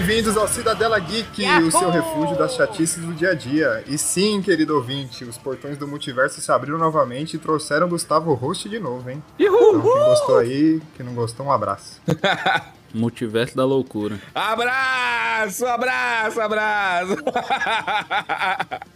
bem-vindos ao Cidadela Geek, o seu refúgio das chatices do dia a dia. E sim, querido ouvinte, os portões do multiverso se abriram novamente e trouxeram Gustavo Host de novo, hein? Então, quem gostou aí, quem não gostou, um abraço. Multiverso da loucura. Abraço, abraço, abraço.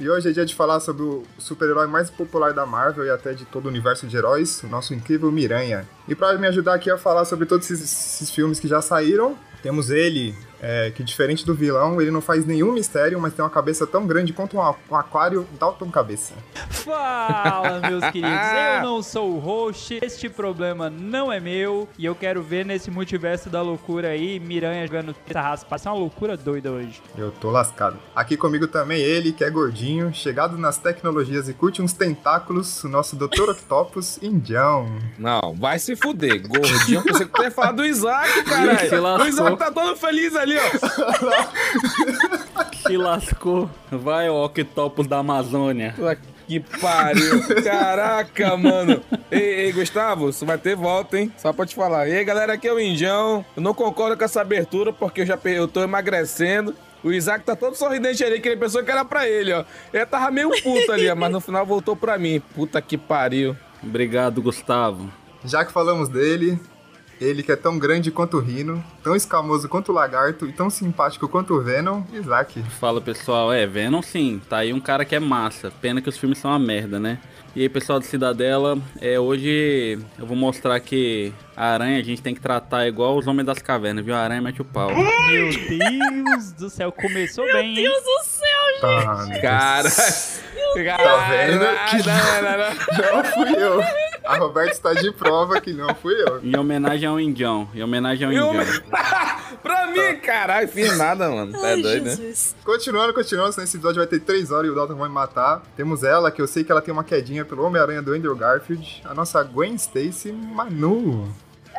E hoje é dia de falar sobre o super-herói mais popular da Marvel e até de todo o universo de heróis, o nosso incrível Miranha. E pra me ajudar aqui a falar sobre todos esses, esses filmes que já saíram, temos ele, é, que diferente do vilão, ele não faz nenhum mistério, mas tem uma cabeça tão grande quanto um, um aquário Dalton Cabeça. Fala, meus queridos. Eu não sou o host, este problema não é meu. E eu quero ver nesse multiverso da loucura aí, Miranha jogando essa raspa. Passar uma loucura doida hoje. Eu tô lascado. Aqui comigo também ele, que é gordinho, chegado nas tecnologias e curte uns tentáculos, o nosso Dr. Octopus Indião. Não, vai se fuder, gordinho. Você que ia falar do Isaac, caralho. O Isaac tá todo feliz ali, ó. Se lascou. Vai, o Octopus da Amazônia. Puta Que pariu. Caraca, mano. Ei, ei, Gustavo, você vai ter volta, hein? Só pra te falar. E aí, galera, aqui é o Indião. Eu não concordo com essa abertura porque eu já eu tô emagrecendo. O Isaac tá todo sorridente ali, que ele pensou que era pra ele, ó. Ele tava meio puto ali, ó, mas no final voltou pra mim. Puta que pariu. Obrigado, Gustavo. Já que falamos dele, ele que é tão grande quanto o Rino, tão escamoso quanto o Lagarto e tão simpático quanto o Venom, Isaac. Fala, pessoal. É, Venom sim. Tá aí um cara que é massa. Pena que os filmes são uma merda, né? E aí, pessoal do Cidadela, é, hoje eu vou mostrar que a aranha a gente tem que tratar igual os homens das cavernas, viu? A aranha mete o pau. Meu Deus do céu, começou bem, hein? Deus do céu, Tá, Cara. Tá vendo que Não, não, não. não fui eu. A Roberta está de prova que não fui eu. Em homenagem ao Indião. Em homenagem ao Indião. pra mim, caralho, fiz nada, mano. Tá Ai, doido, né? Jesus. Continuando, continuando, senão esse episódio vai ter 3 horas e o Dalton vai me matar. Temos ela, que eu sei que ela tem uma quedinha pelo Homem-Aranha do Andrew Garfield, a nossa Gwen Stacy Manu.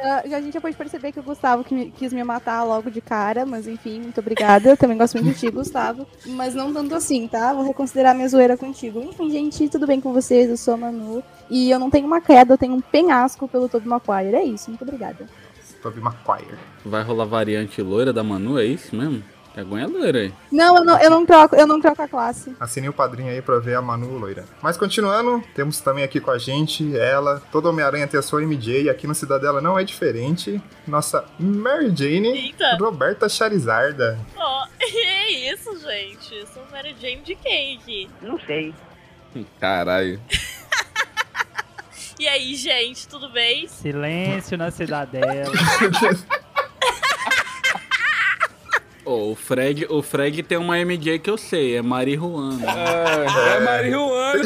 Ah, a gente já pode perceber que o Gustavo que me- quis me matar logo de cara, mas enfim, muito obrigada. Eu também gosto muito de ti, Gustavo. Mas não tanto assim, tá? Vou reconsiderar minha zoeira contigo. Enfim, gente, tudo bem com vocês? Eu sou a Manu. E eu não tenho uma queda, eu tenho um penhasco pelo Tobey Maguire. É isso, muito obrigada. Tobey Maguire. Vai rolar variante loira da Manu, é isso mesmo? Que a Gwen é loira aí. Não, eu não, eu não troco, eu não troco a classe. Assine o padrinho aí pra ver a Manu loira. Mas continuando, temos também aqui com a gente ela, todo Homem-Aranha tem a sua MJ, e aqui no Cidadela não é diferente. Nossa Mary Jane, Eita. Roberta Charizarda. Ó, é isso, gente. Eu sou Mary Jane de quem aqui? Caralho. E aí, gente, tudo bem? Silêncio na cidadela. Ô, o Fred, o Fred tem uma MJ que eu sei, é Marihuana. É, é marihuana.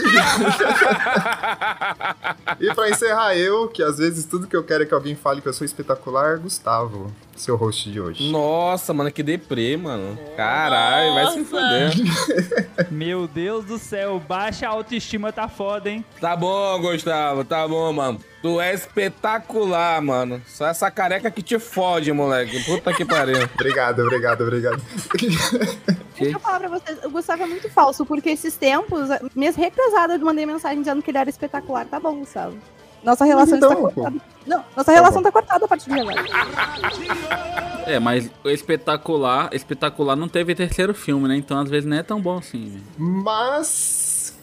E pra encerrar eu, que às vezes tudo que eu quero é que alguém fale que eu sou espetacular, Gustavo, seu host de hoje. Nossa, mano, que deprê, mano. Caralho, vai se fuder. Meu Deus do céu, baixa autoestima tá foda, hein? Tá bom, Gustavo, tá bom, mano. Tu é espetacular, mano. Só essa careca que te fode, moleque. Puta que pariu. Obrigado, obrigado, obrigado. Deixa eu falar pra vocês, o Gustavo é muito falso, porque esses tempos, retrasado, eu mandei mensagem dizendo que ele era espetacular. Tá bom, Gustavo. Nossa relação então, está pô. cortada. Não, nossa relação tá cortada a partir de agora. É, mas o espetacular, espetacular não teve terceiro filme, né? Então às vezes não é tão bom assim, velho. Mas,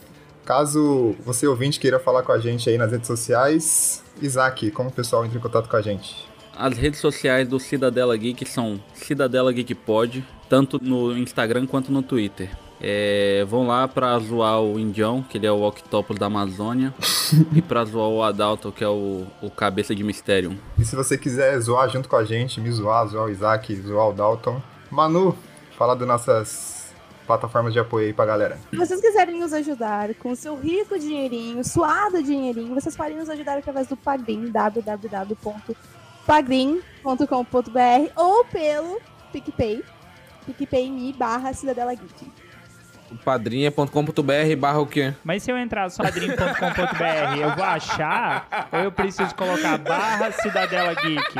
caso você ouvinte queira falar com a gente aí nas redes sociais, Isaac, como o pessoal entra em contato com a gente? As redes sociais do Cidadela Geek são Cidadela Geek Pod, tanto no Instagram quanto no Twitter. É, vão lá pra zoar o Indião, que ele é o Octopus da Amazônia, e pra zoar o Adalto, que é o, o Cabeça de Mistério. E se você quiser zoar junto com a gente, me zoar, zoar o Isaac, zoar o Dalton. Manu, fala das nossas plataformas de apoio aí pra galera. Se vocês quiserem nos ajudar com o seu rico dinheirinho, suado dinheirinho, vocês podem nos ajudar através do Pagrim, www.pagrim.com.br ou pelo PicPay, PicPay.me barra Cidadela Geek. padrinha.com.br barra o quê? Mas se eu entrar no sadrinho.com.br, eu vou achar ou eu preciso colocar barra Cidadela Geek?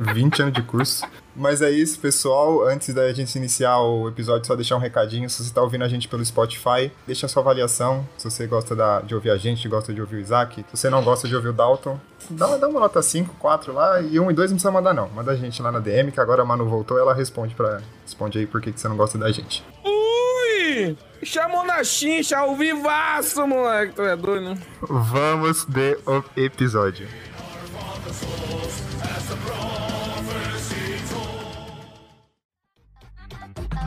20 anos de curso. Mas é isso, pessoal. Antes da gente iniciar o episódio, só deixar um recadinho. Se você está ouvindo a gente pelo Spotify, deixa a sua avaliação. Se você gosta da- de ouvir a gente, gosta de ouvir o Isaac. Se você não gosta de ouvir o Dalton, dá, dá uma nota 5, 4 lá. E 1 e 2 não precisa mandar, não. Manda a gente lá na DM, que agora a Manu voltou ela responde para Responde aí por que que você não gosta da gente. Chamou na chincha ao vivaço, moleque. Tu é doido, né? Vamos de o episódio.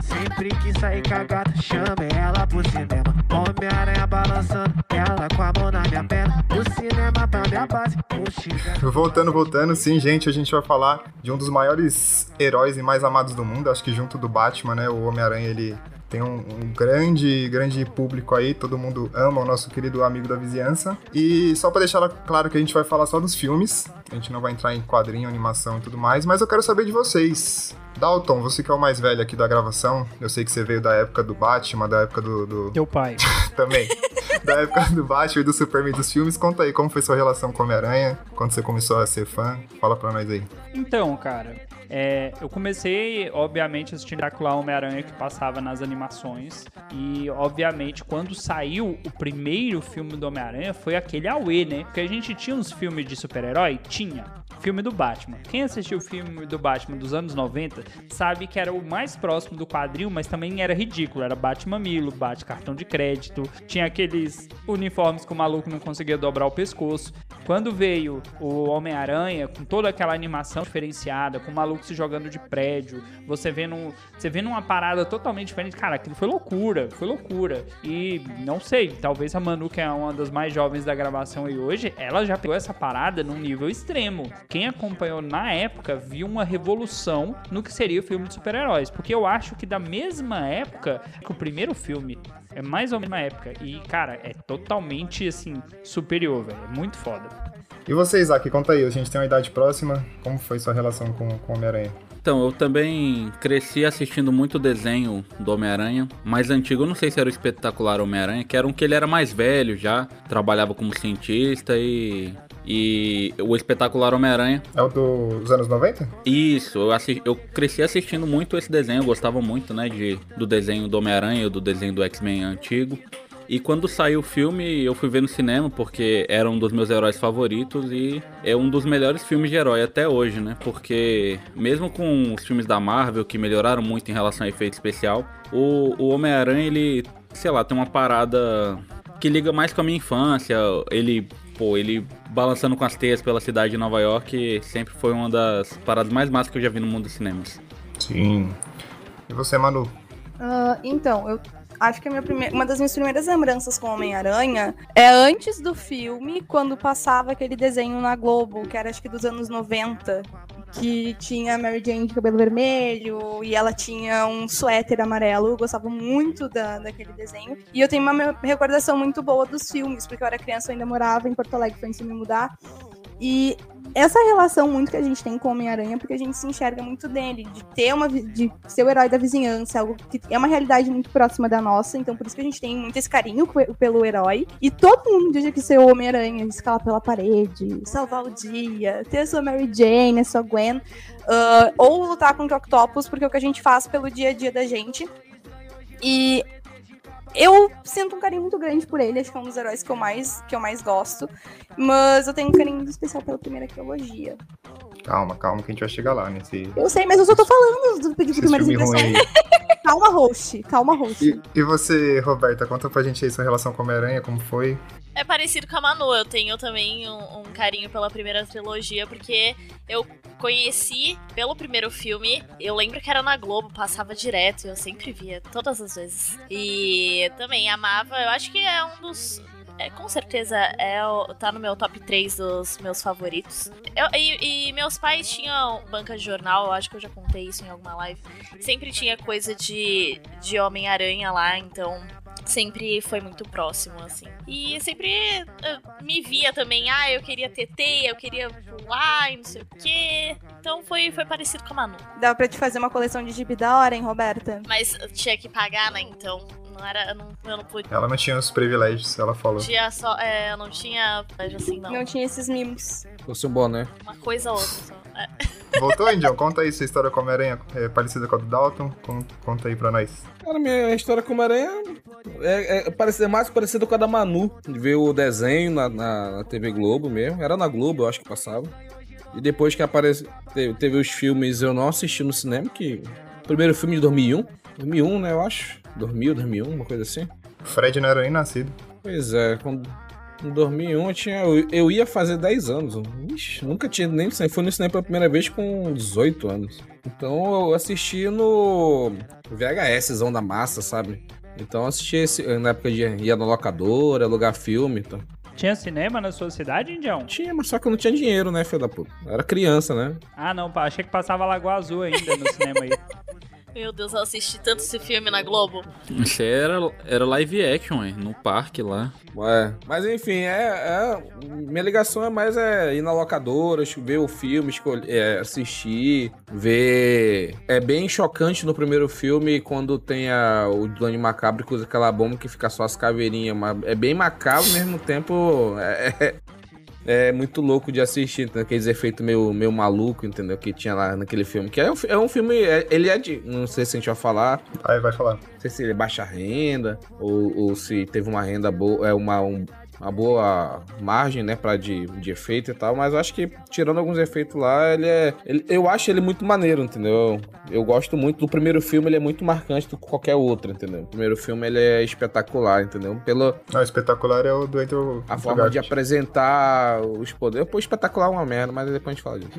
Sempre que sair cagada, chame ela pro cinema. Homem-Aranha balançando, ela com a mão na minha perna. O cinema pra minha base. Voltando, voltando, sim, gente, a gente vai falar de um dos maiores heróis e mais amados do mundo. Acho que junto do Batman, né? O Homem-Aranha, ele tem um, um grande, grande público aí. Todo mundo ama o nosso querido amigo da vizinhança. E só pra deixar claro que a gente vai falar só dos filmes. A gente não vai entrar em quadrinho, animação e tudo mais. Mas eu quero saber de vocês. Dalton, você que é o mais velho aqui da gravação, eu sei que você veio da época do Batman, da época do- do, Teu pai. também. da época do Batman e do Superman dos filmes. Conta aí como foi sua relação com Homem-Aranha, quando você começou a ser fã. Fala pra nós aí. Então, cara, é, eu comecei, obviamente, assistindo Dracula Homem-Aranha que passava nas animações. E, obviamente, quando saiu o primeiro filme do Homem-Aranha, foi aquele Aue, né? Porque a gente tinha uns filmes de super-herói? Tinha. Filme do Batman. Quem assistiu o filme do Batman dos anos 90 sabe que era o mais próximo do quadril, mas também era ridículo. Era Batman Milo, Bate cartão de crédito, tinha aqueles uniformes que o maluco não conseguia dobrar o pescoço. Quando veio o Homem-Aranha, com toda aquela animação diferenciada, com o maluco se jogando de prédio, você vendo, você vendo uma parada totalmente diferente, cara, aquilo foi loucura, foi loucura. E não sei, talvez a Manu, que é uma das mais jovens da gravação e hoje, ela já pegou essa parada num nível extremo. Quem acompanhou na época viu uma revolução no que seria o filme de super-heróis, porque eu acho que da mesma época que o primeiro filme é mais ou menos na época. E, cara, é totalmente, assim, superior, velho. É muito foda. E você, Isaac, conta aí. A gente tem uma idade próxima. Como foi sua relação com, com o Homem-Aranha? Então, eu também cresci assistindo muito desenho do Homem-Aranha, mais antigo, eu não sei se era o espetacular Homem-Aranha, que era um que ele era mais velho já, trabalhava como cientista e. E o espetacular Homem-Aranha. É o dos anos 90? Isso, eu, assi- eu cresci assistindo muito esse desenho, eu gostava muito, né, de, do desenho do Homem-Aranha, do desenho do X-Men antigo. E quando saiu o filme, eu fui ver no cinema, porque era um dos meus heróis favoritos e é um dos melhores filmes de herói até hoje, né? Porque mesmo com os filmes da Marvel, que melhoraram muito em relação a efeito especial, o, o Homem-Aranha, ele, sei lá, tem uma parada que liga mais com a minha infância. Ele, pô, ele balançando com as teias pela cidade de Nova York sempre foi uma das paradas mais massas que eu já vi no mundo dos cinemas. Sim. E você, Manu? Ah, então, eu acho que a minha prime- uma das minhas primeiras lembranças com Homem-Aranha é antes do filme, quando passava aquele desenho na Globo, que era acho que dos anos 90, que tinha a Mary Jane de cabelo vermelho e ela tinha um suéter amarelo. Eu gostava muito da, daquele desenho. E eu tenho uma recordação muito boa dos filmes, porque eu era criança, eu ainda morava em Porto Alegre, foi antes de me mudar. E essa relação muito que a gente tem com o Homem-Aranha, porque a gente se enxerga muito dele, de ter uma de ser o herói da vizinhança, algo que é uma realidade muito próxima da nossa, então por isso que a gente tem muito esse carinho pe- pelo herói. E todo mundo diz que ser o Homem-Aranha, escalar pela parede, salvar o dia, ter a sua Mary Jane, a sua Gwen, ah, ou lutar contra o Octopus, porque é o que a gente faz pelo dia a dia da gente. E eu sinto um carinho muito grande por ele, acho que é um dos heróis que eu mais, que eu mais gosto. Mas eu tenho um carinho muito especial pela primeira trilogia. Calma, calma, que a gente vai chegar lá nesse, Eu sei, mas eu só tô falando do de esse primeiras impressões. Calma, host. Calma, host. E, e você, Roberta, conta pra gente aí sua relação com o Homem-Aranha, como foi? É parecido com a Manu, eu tenho também um, um carinho pela primeira trilogia, porque eu conheci pelo primeiro filme, eu lembro que era na Globo, passava direto, eu sempre via, todas as vezes. E também amava, eu acho que é um dos. É, com certeza é o- tá no meu top 3 dos meus favoritos. Eu- e, e meus pais tinham banca de jornal, eu acho que eu já contei isso em alguma live. Sempre tinha coisa de, de Homem-Aranha lá, então sempre foi muito próximo, assim. E sempre eh, me via também, ah, eu queria ter teia, eu queria pular e não sei o quê. Então foi, foi parecido com a Manu. Dá pra te fazer uma coleção de gibi da hora, hein, Roberta? Mas tinha que pagar, né? Então Não era. Não, eu não podia. Ela não tinha os privilégios, ela falou. Tinha só. É, eu não tinha. Assim, não. Não tinha esses mimos. Fosse um boné. Uma coisa ou outra só. É. Voltou, Indião? Conta aí sua história com a Homem-Aranha é, parecida com a do Dalton. Con- Conta aí pra nós. Cara, minha história com o Homem-Aranha é, é parecida, mais parecida com a da Manu. De ver o desenho na, na, na TV Globo mesmo. Era na Globo, eu acho que passava. E depois que apareceu, teve, teve os filmes, eu não assisti no cinema, que... O primeiro filme de 2001. 2001, né, eu acho. 2000, 2001, uma coisa assim. Fred não era nem nascido. Pois é, quando... Em 2001 eu, tinha, eu, eu ia fazer 10 anos. Ixi, nunca tinha nem fui no cinema pela primeira vez com 18 anos. Então eu assisti no VHSzão da massa, sabe? Então eu assisti esse, na época de ia na locadora, alugar filme e tal. Tinha cinema na sua cidade, Indião? Tinha, mas só que eu não tinha dinheiro, né, filho da puta? Eu era criança, né? Ah, não, pá, achei que passava Lagoa Azul ainda no cinema aí. Meu Deus, eu assisti tanto esse filme na Globo. Isso aí era, era live action, hein? No parque lá. É, mas enfim, é, é- minha ligação é mais é ir na locadora, ver o filme, escolher, é, assistir, ver. É bem chocante no primeiro filme quando tem a, o Donnie Macabro que usa aquela bomba que fica só as caveirinhas, mas é bem macabro ao mesmo tempo. É, é- muito louco de assistir, entendeu? aqueles efeitos meio, meio maluco, entendeu? Que tinha lá naquele filme. Que é um, é um filme. é- ele é de. Não sei se a gente vai falar. Aí vai falar. Não sei se ele é baixa renda ou, ou se teve uma renda boa, é uma, um- uma boa margem, né, para de, de efeito e tal, mas eu acho que tirando alguns efeitos lá, ele é, ele- eu acho ele muito maneiro, entendeu? Eu gosto muito do primeiro filme, ele é muito marcante do que qualquer outro, entendeu? O primeiro filme ele é espetacular, entendeu? Pela Não, o espetacular é o do Andrew a forma de apresentar os poderes. Pô, espetacular é uma merda, mas depois a gente fala disso.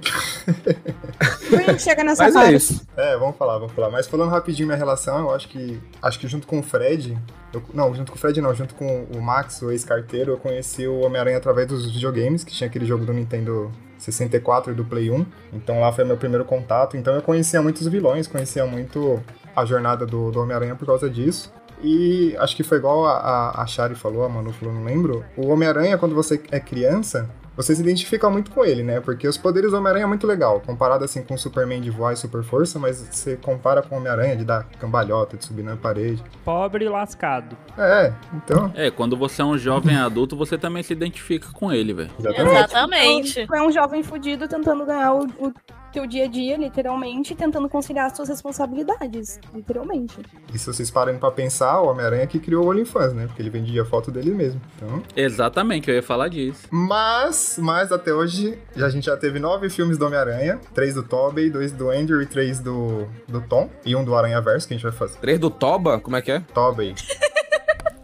Depois a gente chega nessa Mas parte. é isso. É, vamos falar, vamos falar. Mas falando rapidinho minha relação, eu acho que. Acho que junto com o Fred. Eu- não, junto com o Fred não, junto com o Max, o ex-carteiro, eu conheci o Homem-Aranha através dos videogames, que tinha aquele jogo do Nintendo 64 e do Play 1. Então lá foi meu primeiro contato. Então eu conhecia muitos vilões, conhecia muito a jornada do, do Homem-Aranha por causa disso. E acho que foi igual a, a, a Shari falou, a Manu falou, não lembro. O Homem-Aranha, quando você é criança, você se identifica muito com ele, né? Porque os poderes do Homem-Aranha é muito legal, comparado assim com o Superman de voar e super força, mas você compara com o Homem-Aranha de dar cambalhota, de subir na parede. Pobre e lascado. É, então, É, quando você é um jovem adulto, você também se identifica com ele, velho. exatamente. Exatamente. Tu é um jovem fudido tentando ganhar o, o teu dia a dia, literalmente, tentando conciliar as suas responsabilidades, literalmente. E se vocês pararem pra pensar, o Homem-Aranha que criou o OnlyFans, né? Porque ele vendia foto dele mesmo. Então, Exatamente, eu ia falar disso. Mas, mas até hoje, já- a gente já teve nove filmes do Homem-Aranha. Três do Tobey, dois do Andrew e três do, do Tom. E um do Aranha Verso, que a gente vai fazer. Três do Toba, como é que é? Tobey.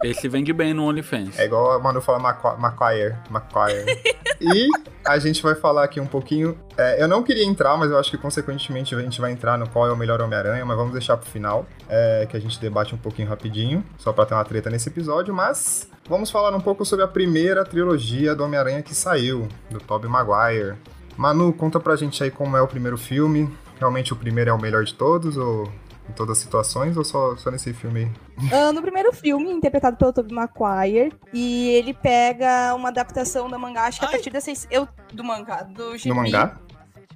Esse vende bem no OnlyFans. É igual a Manu fala Maguire. Maguire. e a gente vai falar aqui um pouquinho. é, eu não queria entrar, mas eu acho que consequentemente a gente vai entrar no qual é o melhor Homem-Aranha, mas vamos deixar pro final. é, que a gente debate um pouquinho rapidinho, só pra ter uma treta nesse episódio, mas. Vamos falar um pouco sobre a primeira trilogia do Homem-Aranha que saiu, do Tobey Maguire. Manu, conta pra gente aí como é o primeiro filme. Realmente o primeiro é o melhor de todos, ou em todas as situações, ou só, só nesse filme aí? Ah, no primeiro filme, interpretado pelo Tobey Maguire, e ele pega uma adaptação da mangá, acho que a partir dessas... Eu, do mangá, do gibi. No mangá?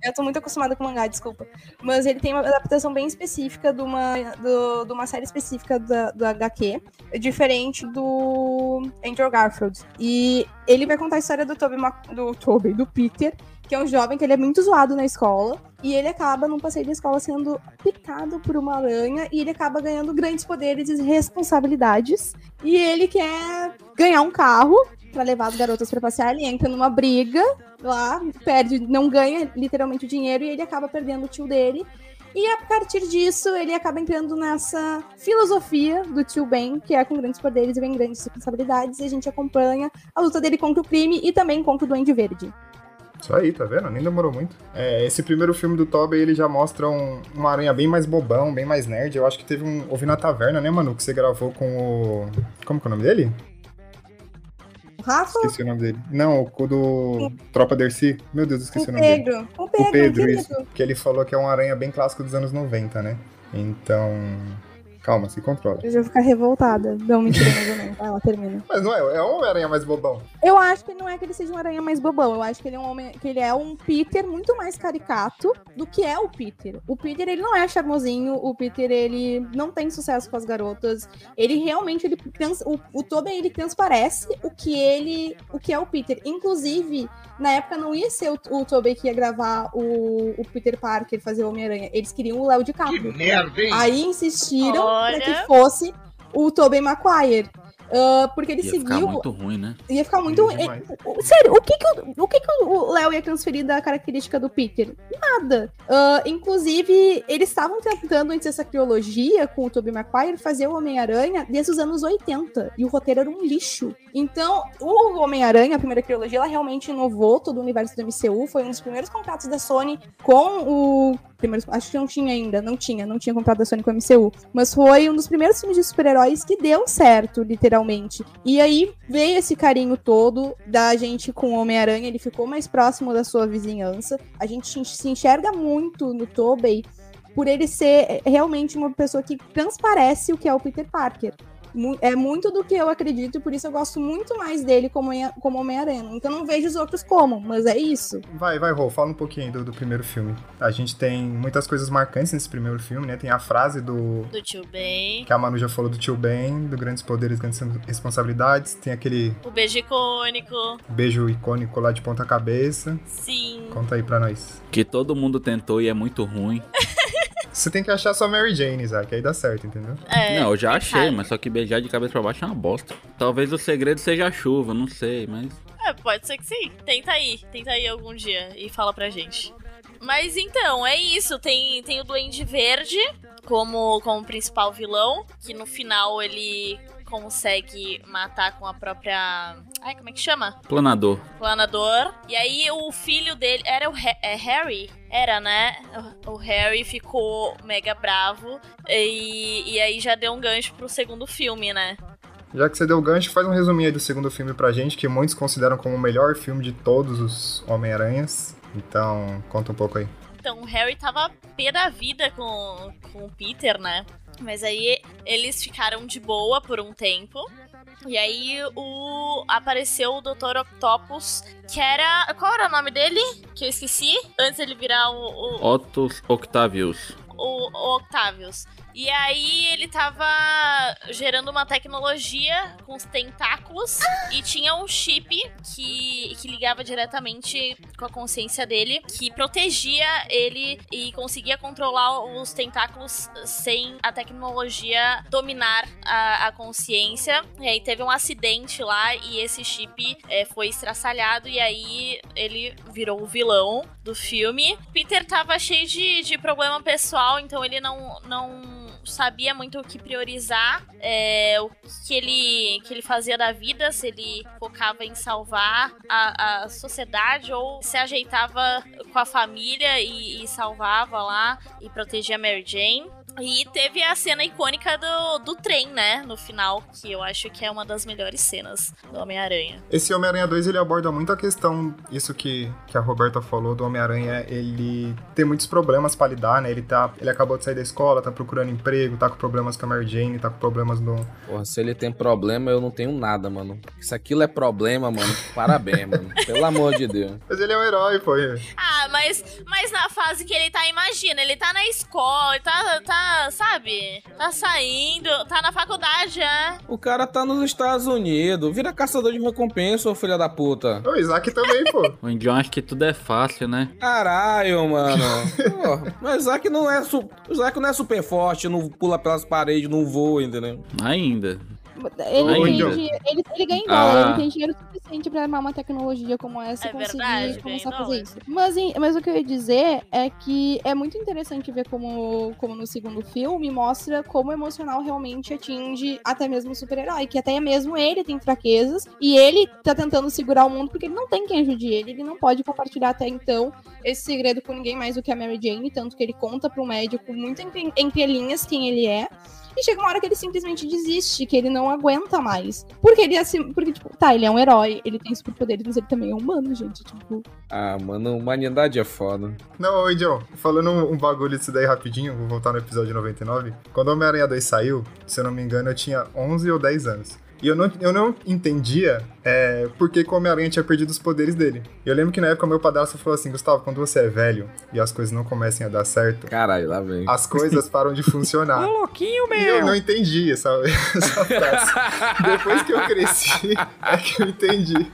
Eu tô muito acostumada com mangá, desculpa. Mas ele tem uma adaptação bem específica de uma, do, de uma série específica da, do HQ, diferente do Andrew Garfield. E ele vai contar a história do Tobey, Ma- do Tobey, do Peter, que é um jovem que ele é muito zoado na escola. E ele acaba, num passeio de escola, sendo picado por uma aranha. E ele acaba ganhando grandes poderes e responsabilidades. E ele quer ganhar um carro pra levar as garotas pra passear. Ele entra numa briga lá, perde, não ganha literalmente o dinheiro e ele acaba perdendo o tio dele. E a partir disso, ele acaba entrando nessa filosofia do tio Ben, que é com grandes poderes e vem grandes responsabilidades, e a gente acompanha a luta dele contra o crime e também contra o Duende Verde. Isso aí, tá vendo? Nem demorou muito. É, esse primeiro filme do Tobey, ele já mostra um, uma aranha bem mais bobão, bem mais nerd. Eu acho que teve um... Ouvi na taverna, né, Manu? Que você gravou com o... Como que é o nome dele? O Rafa, Esqueci o nome dele. Não, o do Tropa Dercy. Meu Deus, esqueci o o nome dele. Pedro. Com o O Pedro, Pedro, querido. isso. Que ele falou que é uma aranha bem clássica dos anos 90, né? Então... Calma, se controla. Eu já vou ficar revoltada. Não, mentira, mais ou menos. Vai lá, termina. Mas não é, é o Homem-Aranha mais bobão. Eu acho que não é que ele seja um aranha mais bobão. Eu acho que ele é um homem, que ele é um Peter muito mais caricato do que é o Peter. O Peter, ele não é charmosinho. O Peter, ele não tem sucesso com as garotas. Ele realmente, ele trans, o, o Tobey, ele transparece o que ele, o que é o Peter. Inclusive, na época não ia ser o, o Tobey que ia gravar o, o Peter Parker fazer o Homem-Aranha. Eles queriam o Léo DiCaprio. Que merda, hein? Aí insistiram Olha. para que fosse o Tobey Maguire. Ah, porque ele Ia ficar seguiu. muito ruim, né? Ia ficar muito. Ia demais. é, sério, o que que, o, o que que o Léo ia transferir da característica do Peter? Nada. Ah, inclusive, eles estavam tentando, antes dessa trilogia, com o Tobey Maguire, fazer o Homem-Aranha desde os anos 80. E o roteiro era um lixo. Então, o Homem-Aranha, a primeira trilogia, ela realmente inovou todo o universo do MCU. Foi um dos primeiros contratos da Sony com o. Primeiros, acho que não tinha ainda, não tinha, não tinha contrato da Sony com o MCU. Mas foi um dos primeiros filmes de super-heróis que deu certo, literalmente. E aí veio esse carinho todo da gente com o Homem-Aranha, ele ficou mais próximo da sua vizinhança. A gente se enxerga muito no Tobey por ele ser é, realmente uma pessoa que transparece o que é o Peter Parker. É muito do que eu acredito, e por isso eu gosto muito mais dele como, Homem- como Homem-Aranha. Então não vejo os outros como, mas é isso. Vai, vai, Rô, fala um pouquinho aí do, do primeiro filme. A gente tem muitas coisas marcantes nesse primeiro filme, né? Tem a frase do. Do tio Ben. Que a Manu já falou do tio Ben, do Grandes Poderes, Grandes Responsabilidades. Tem aquele O beijo icônico. beijo icônico lá de ponta cabeça. Sim. Conta aí pra nós. Que todo mundo tentou e é muito ruim. Você tem que achar sua Mary Jane, Isaac, aí dá certo, entendeu? É, não, eu já achei, sabe. mas só que beijar de cabeça pra baixo é uma bosta. Talvez o segredo seja a chuva, não sei, mas. É, pode ser que sim. Tenta aí. Tenta aí algum dia e fala pra gente. Mas então, é isso. Tem, tem o Duende Verde como, como principal vilão, que no final ele consegue matar com a própria. Ai, como é que chama? Planador. Planador. E aí o filho dele. Era o Ha- é Harry? Era, né? O Harry ficou mega bravo. E, e aí já deu um gancho pro segundo filme, né? Já que você deu o gancho, faz um resuminho aí do segundo filme pra gente, que muitos consideram como o melhor filme de todos os Homem-Aranhas. Então, conta um pouco aí. Então, o Harry tava pé da vida com, com o Peter, né? Mas aí eles ficaram de boa por um tempo. E aí o apareceu o Dr. Octopus, que era. Qual era o nome dele? Que eu esqueci? Antes ele virar o, o, Otto Octavius. o, o Octavius. E aí ele tava gerando uma tecnologia com os tentáculos e tinha um chip que, que ligava diretamente com a consciência dele, que protegia ele e conseguia controlar os tentáculos sem a tecnologia dominar a, a consciência. E aí teve um acidente lá e esse chip é, foi estraçalhado e aí ele virou o vilão do filme. Peter tava cheio de, de problema pessoal, então ele não, não sabia muito o que priorizar, é, o que ele, que ele fazia da vida, se ele focava em salvar a, a sociedade ou se ajeitava com a família e, e salvava lá e protegia a Mary Jane. E teve a cena icônica do, do trem, né? No final, que eu acho que é uma das melhores cenas do Homem-Aranha. Esse Homem-Aranha 2, ele aborda muito a questão, isso que, que a Roberta falou do Homem-Aranha, ele tem muitos problemas pra lidar, né? Ele, tá, ele acabou de sair da escola, tá procurando emprego, tá com problemas com a Mary Jane, tá com problemas no... Porra, se ele tem problema, eu não tenho nada, mano. Se aquilo é problema, mano, parabéns, mano. Pelo amor de Deus. Mas ele é um herói, pô. Ah, mas, mas na fase que ele tá, imagina, ele tá na escola, ele tá, tá, sabe? Tá saindo, tá na faculdade, é. O cara tá nos Estados Unidos. Vira caçador de recompensa, ô filha da puta. O Isaac também, pô. O Indião acha que tudo é fácil, né? Caralho, mano. Pô, mas o Isaac não é su... o Isaac não é super forte, não pula pelas paredes, não voa, entendeu? Ainda. Ele, Ainda. ele, ele ganha em dólar, Ah. ele tem dinheiro suficiente pra armar uma tecnologia como essa É e conseguir verdade, começar a fazer isso. Mas, mas o que eu ia dizer é que é muito interessante ver como, como no segundo filme mostra como o emocional realmente atinge até mesmo o super-herói, que até mesmo ele tem fraquezas e ele tá tentando segurar o mundo porque ele não tem quem ajude ele, ele não pode compartilhar até então esse segredo com ninguém mais do que a Mary Jane, tanto que ele conta pro médico muito entre, entre linhas quem ele é. E chega uma hora que ele simplesmente desiste, que ele não aguenta mais. Porque ele assim, porque tipo, tá, ele é um herói, ele tem superpoderes, mas ele também é humano, gente, tipo. Ah, mano, humanidade é foda. Não, oi, John, falando um, um bagulho disso daí rapidinho, vou voltar no episódio 99. Quando o Homem-Aranha 2 saiu, se eu não me engano, eu tinha 11 ou 10 anos. E eu não, eu não entendia é, por que que o Homem-Aranha tinha perdido os poderes dele. Eu lembro que na época meu padrasto falou assim, Gustavo, quando você é velho e as coisas não comecem a dar certo, Caralho, lá vem. as coisas param de funcionar. Ô, louquinho, E eu meu! não entendi essa, essa frase. Depois que eu cresci, é que eu entendi.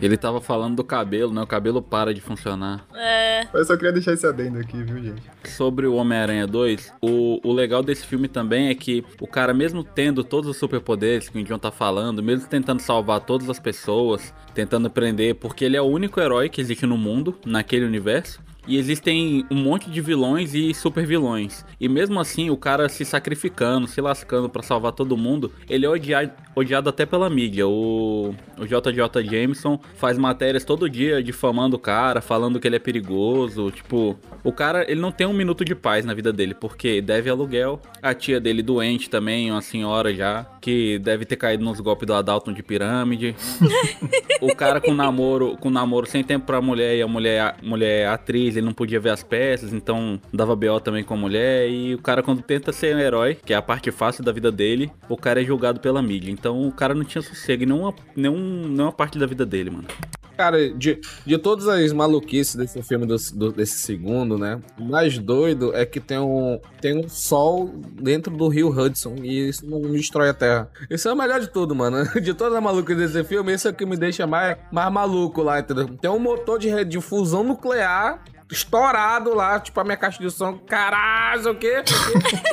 Ele tava falando do cabelo, né? O cabelo para de funcionar. É, Mas eu só queria deixar esse adendo aqui, viu, gente? Sobre o Homem-Aranha 2, o, o legal desse filme também é que o cara, mesmo tendo todos os superpoderes que o Indião tá falando, mesmo tentando salvar todas as pessoas, tentando prender, porque ele é o único herói que existe no mundo, naquele universo. E existem um monte de vilões e super vilões. E mesmo assim, o cara se sacrificando, se lascando pra salvar todo mundo, ele é odiado, odiado até pela mídia. O, o JJ Jameson faz matérias todo dia difamando o cara, falando que ele é perigoso. Tipo, o cara, ele não tem um minuto de paz na vida dele, porque deve aluguel. A tia dele doente também, uma senhora já, que deve ter caído nos golpes do Adalton de pirâmide. o cara com namoro, com namoro sem tempo pra mulher e a mulher, a mulher é atriz, ele não podia ver as peças, então dava BO também com a mulher. E o cara, quando tenta ser um herói, que é a parte fácil da vida dele, o cara é julgado pela mídia. Então o cara não tinha sossego em nenhuma, nenhum, nenhuma parte da vida dele, mano. Cara, de, de todas as maluquices desse filme, do, do- desse segundo, né? O mais doido é que tem um, tem um sol dentro do rio Hudson e isso não destrói a Terra. Isso é o melhor de tudo, mano. De todas as malucas desse filme, esse é o que me deixa mais, mais maluco lá, entendeu? Tem um motor de, de fusão nuclear estourado lá, tipo a minha caixa de som, caralho, o quê?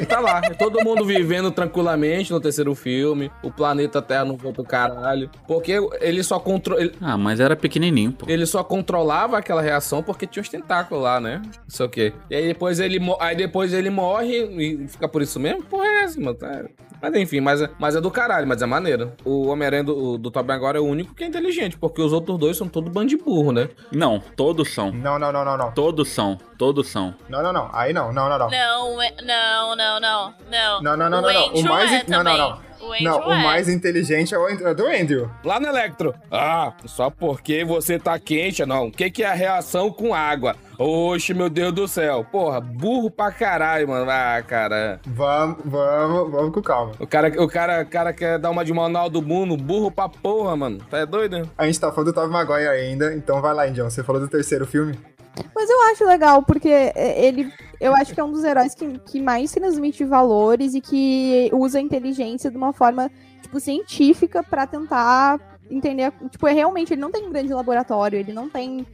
E tá lá. Todo mundo vivendo tranquilamente no terceiro filme. O planeta Terra não foi pro caralho. Porque ele só controla. Ah, mas era pequenininho, pô. Ele só controlava aquela reação porque tinha os tentáculos lá, né? Não sei o quê. E aí depois ele, mo- aí depois ele morre e fica por isso mesmo? Porra, é essa, mano? Tá- Mas enfim, mas é, mas é do caralho, mas é maneiro. O Homem-Aranha do, do Tobey agora é o único que é inteligente, porque os outros dois são todo bando de burro, né? Não, todos são. Não, não, não, não, não. Todos são. Todos são. Não, não, não. Aí não, não, não, não. não, é- não, não, não, não. Não, não, não, o não, não. O mais. é in- Não, não, não. O Andrew Não, o é. mais inteligente é o Andrew- é do Andrew. Lá no Electro. Ah, só porque você tá quente, não. O que, que é a reação com água? Oxe, meu Deus do céu. Porra, burro pra caralho, mano. Ah, cara. Vamos, vamos, vamos com calma. O cara, o cara, o cara quer dar uma de manual do mundo, burro pra porra, mano. Tá doido? A gente tá falando do Tobey Maguire ainda, então vai lá, Indião. Você falou do terceiro filme? Mas eu acho legal, porque é, ele. Eu acho que é um dos heróis que, que mais transmite valores e que usa a inteligência de uma forma, tipo, científica pra tentar entender. Tipo, é realmente, ele não tem um grande laboratório, ele não tem.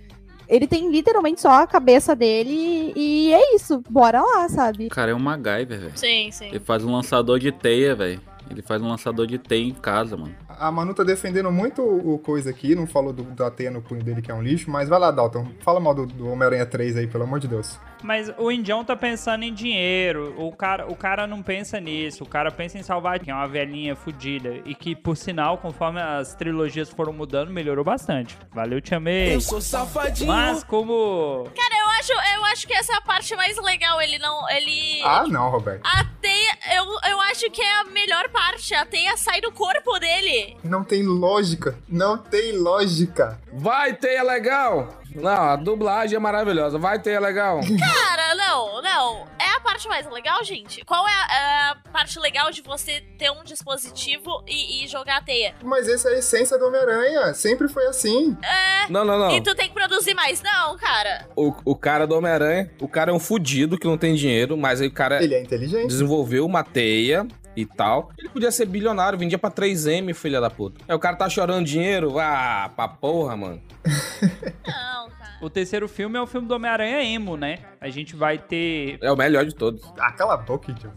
Ele tem literalmente só a cabeça dele e é isso. Bora lá, sabe? O cara é um MacGyver, velho. Sim, sim. Ele faz um lançador de teia, velho. Ele faz um lançador de teia em casa, mano. A Manu tá defendendo muito o coisa aqui, não falou do, da teia no punho dele que é um lixo, mas vai lá, Dalton. Fala mal do, do Homem-Aranha 3 aí, pelo amor de Deus. Mas o Indião tá pensando em dinheiro. O cara, o cara não pensa nisso. O cara pensa em salvar que é uma velhinha fodida. E que, por sinal, conforme as trilogias foram mudando, melhorou bastante. Valeu, te amei. sou safadinho. Mas como. Cara, eu acho, eu acho que essa é a parte mais legal. Ele não. Ele. Ah, não, Roberto. A teia, eu, eu acho que é a melhor parte. A teia sai do corpo dele. Não tem lógica. Não tem lógica. Vai ter é legal. Não, a dublagem é maravilhosa. Vai ter é legal. Cara, não, não. É a parte mais legal, gente. Qual é a, a parte legal de você ter um dispositivo e, e jogar a teia? Mas essa é a essência do Homem-Aranha. Sempre foi assim. É. Não, não, não. E tu tem que produzir mais. Não, cara. O, o cara do Homem-Aranha, o cara é um fudido que não tem dinheiro, mas aí o cara Ele é inteligente. desenvolveu uma teia e tal. Ele podia ser bilionário, vendia pra 3M, filha da puta. Aí o cara tá chorando dinheiro, ah, pra porra, mano. Não, cara. O terceiro filme é o filme do Homem-Aranha Emo, né? A gente vai ter. É o melhor de todos. Ah, cala a boca, Indião.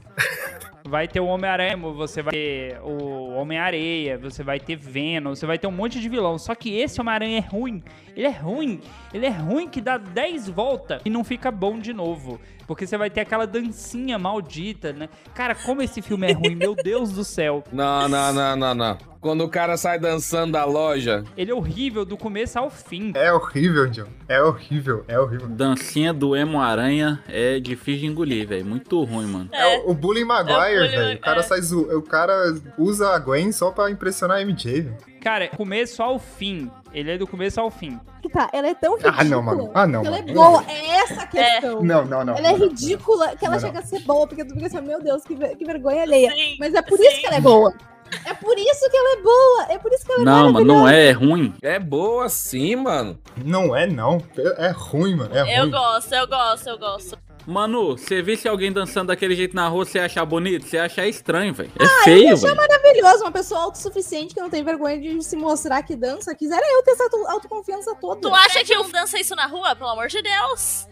Vai ter o Homem-Aranha, Emo, você vai ter o Homem-Areia, você vai ter Venom, você vai ter um monte de vilão. Só que esse Homem-Aranha é ruim. Ele é ruim. Ele é ruim que dá 10 voltas e não fica bom de novo. Porque você vai ter aquela dancinha maldita, né? Cara, como esse filme é ruim, meu Deus do céu. Não, não, não, não, não. Quando o cara sai dançando da loja. Ele é horrível do começo ao fim. É horrível, John. É horrível, é horrível. Dancinha do Emo Aranha é difícil de engolir, velho. Muito ruim, mano. É, o, o Bully Maguire, bullying velho. O cara Maguire. sai zo... O cara usa a Gwen só pra impressionar a MJ, velho. Cara, começo ao fim. Ele é do começo ao fim. Que tá, ela é tão ridícula. Ah, não, mano. Ah, não, que ela é mano. boa. É essa a questão. Não, não, não. Ela é não, não. ridícula que ela Não, não. chega a ser boa, porque tu fica assim, meu Deus, que, ver- que vergonha alheia. Sim, Mas é por sim. isso que ela é boa. É por isso que ela é boa. É por isso que ela é Não, mano, não é, é ruim. É boa sim, mano. Não é, não. É ruim, mano. É Eu ruim. gosto, eu gosto, eu gosto. Mano, você visse alguém dançando daquele jeito na rua, você achar bonito? Você achar estranho, velho. É Eu feio, achei velho. maravilhoso. Uma pessoa autossuficiente que não tem vergonha de se mostrar que dança. Quisera eu ter essa auto- autoconfiança toda. Tu acha que eu dança isso na rua? Pelo amor de Deus.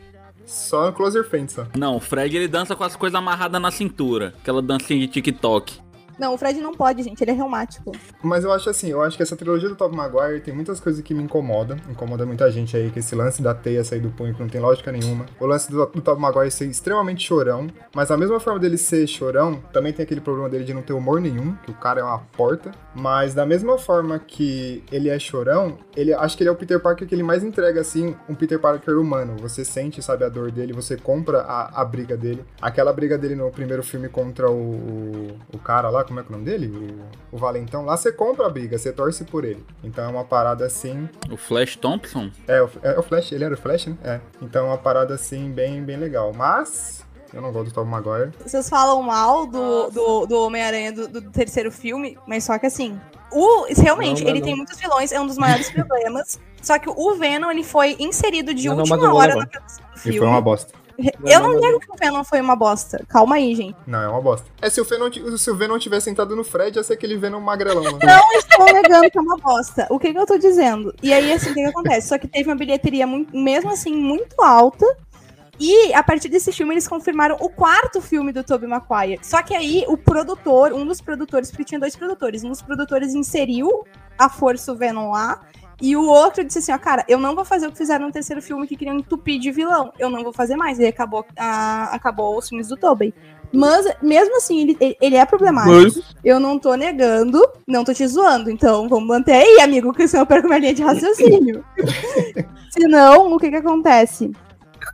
Só no Closer Friends, só. Não, o Fred ele dança com as coisas amarradas na cintura. Aquela dancinha de TikTok. Não, o Fred não pode, gente. Ele é reumático. Mas eu acho assim, eu acho que essa trilogia do Tobey Maguire tem muitas coisas que me incomodam. Incomoda muita gente aí, que esse lance da teia sair do punho que não tem lógica nenhuma. O lance do, do Tobey Maguire ser extremamente chorão. Mas a mesma forma dele ser chorão, também tem aquele problema dele de não ter humor nenhum, que o cara é uma porta. Mas da mesma forma que ele é chorão, ele acho que ele é o Peter Parker que ele mais entrega, assim, um Peter Parker humano. Você sente, sabe, a dor dele, você compra a, a briga dele. Aquela briga dele no primeiro filme contra o, o, o cara lá, como é que é o nome dele? O, o Valentão. Lá você compra a briga, você torce por ele. Então é uma parada assim. O Flash Thompson? É, o- é o Flash, ele era o Flash, né? É. Então é uma parada assim, bem, bem legal. Mas. Eu não gosto do Tobey Maguire. Vocês falam mal do, do, do Homem-Aranha do, do terceiro filme, mas só que assim. O, realmente, Não, ele não. tem muitos vilões, é um dos maiores problemas. Só que o Venom, ele foi inserido de Não, última hora na produção do E filme. foi uma bosta. Eu não nego que o Venom foi uma bosta. Calma aí, gente. Não, é uma bosta. É, se o Venom, se o Venom tivesse sentado no Fred, ia ser aquele Venom magrelão. Né? Não estou negando que é uma bosta. O que, que eu tô dizendo? E aí, assim, o que, que acontece? Só que teve uma bilheteria, muito, mesmo assim, muito alta. E a partir desse filme, eles confirmaram o quarto filme do Tobey Maguire. Só que aí, o produtor, um dos produtores, porque tinha dois produtores, um dos produtores inseriu a força o Venom lá. E o outro disse assim, ó, cara, eu não vou fazer o que fizeram no terceiro filme que queriam entupir de vilão. Eu não vou fazer mais. E acabou, ah, acabou os filmes do Tobey. Mas, mesmo assim, ele, ele- é problemático. Eu não tô negando, não tô te zoando. Então, vamos manter aí, amigo, que senão eu perco minha linha de raciocínio. Senão, o que que acontece?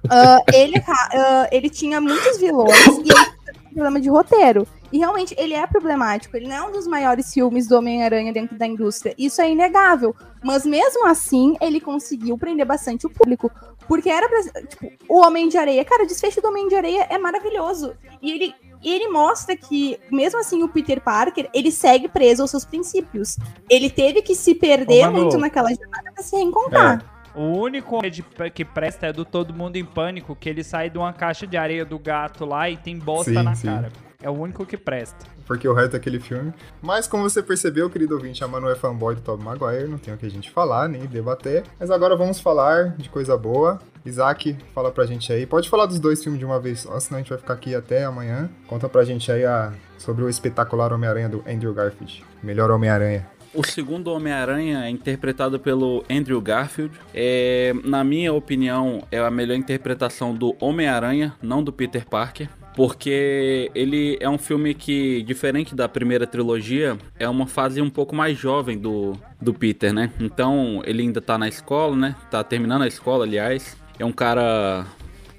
Ah, ele, ah, ele tinha muitos vilões e ele tinha problema de roteiro. E realmente, ele é problemático. Ele não é um dos maiores filmes do Homem-Aranha dentro da indústria. Isso é inegável. Mas mesmo assim, ele conseguiu prender bastante o público. Porque era pra, tipo, o Homem de Areia. Cara, o desfecho do Homem de Areia é maravilhoso. E ele, e ele mostra que, mesmo assim, o Peter Parker, ele segue preso aos seus princípios. Ele teve que se perder Ô, Manu. muito naquela jornada pra se reencontrar. O único de- que presta é do Todo Mundo em Pânico, que ele sai de uma caixa de areia do gato lá e tem bosta Sim, na sim. cara. É o único que presta. Porque o resto daquele filme. Mas como você percebeu, querido ouvinte, a Manu é fanboy do Tobey Maguire, não tem o que a gente falar, nem debater. Mas agora vamos falar de coisa boa. Isaac, fala pra gente aí. Pode falar dos dois filmes de uma vez só, senão a gente vai ficar aqui até amanhã. Conta pra gente aí a- sobre o espetacular Homem-Aranha do Andrew Garfield. Melhor Homem-Aranha. O segundo Homem-Aranha é interpretado pelo Andrew Garfield. É, na minha opinião, é a melhor interpretação do Homem-Aranha, não do Peter Parker. Porque ele é um filme que, diferente da primeira trilogia, é uma fase um pouco mais jovem do, do Peter, né? Então ele ainda tá na escola, né? Tá terminando a escola, aliás. É um cara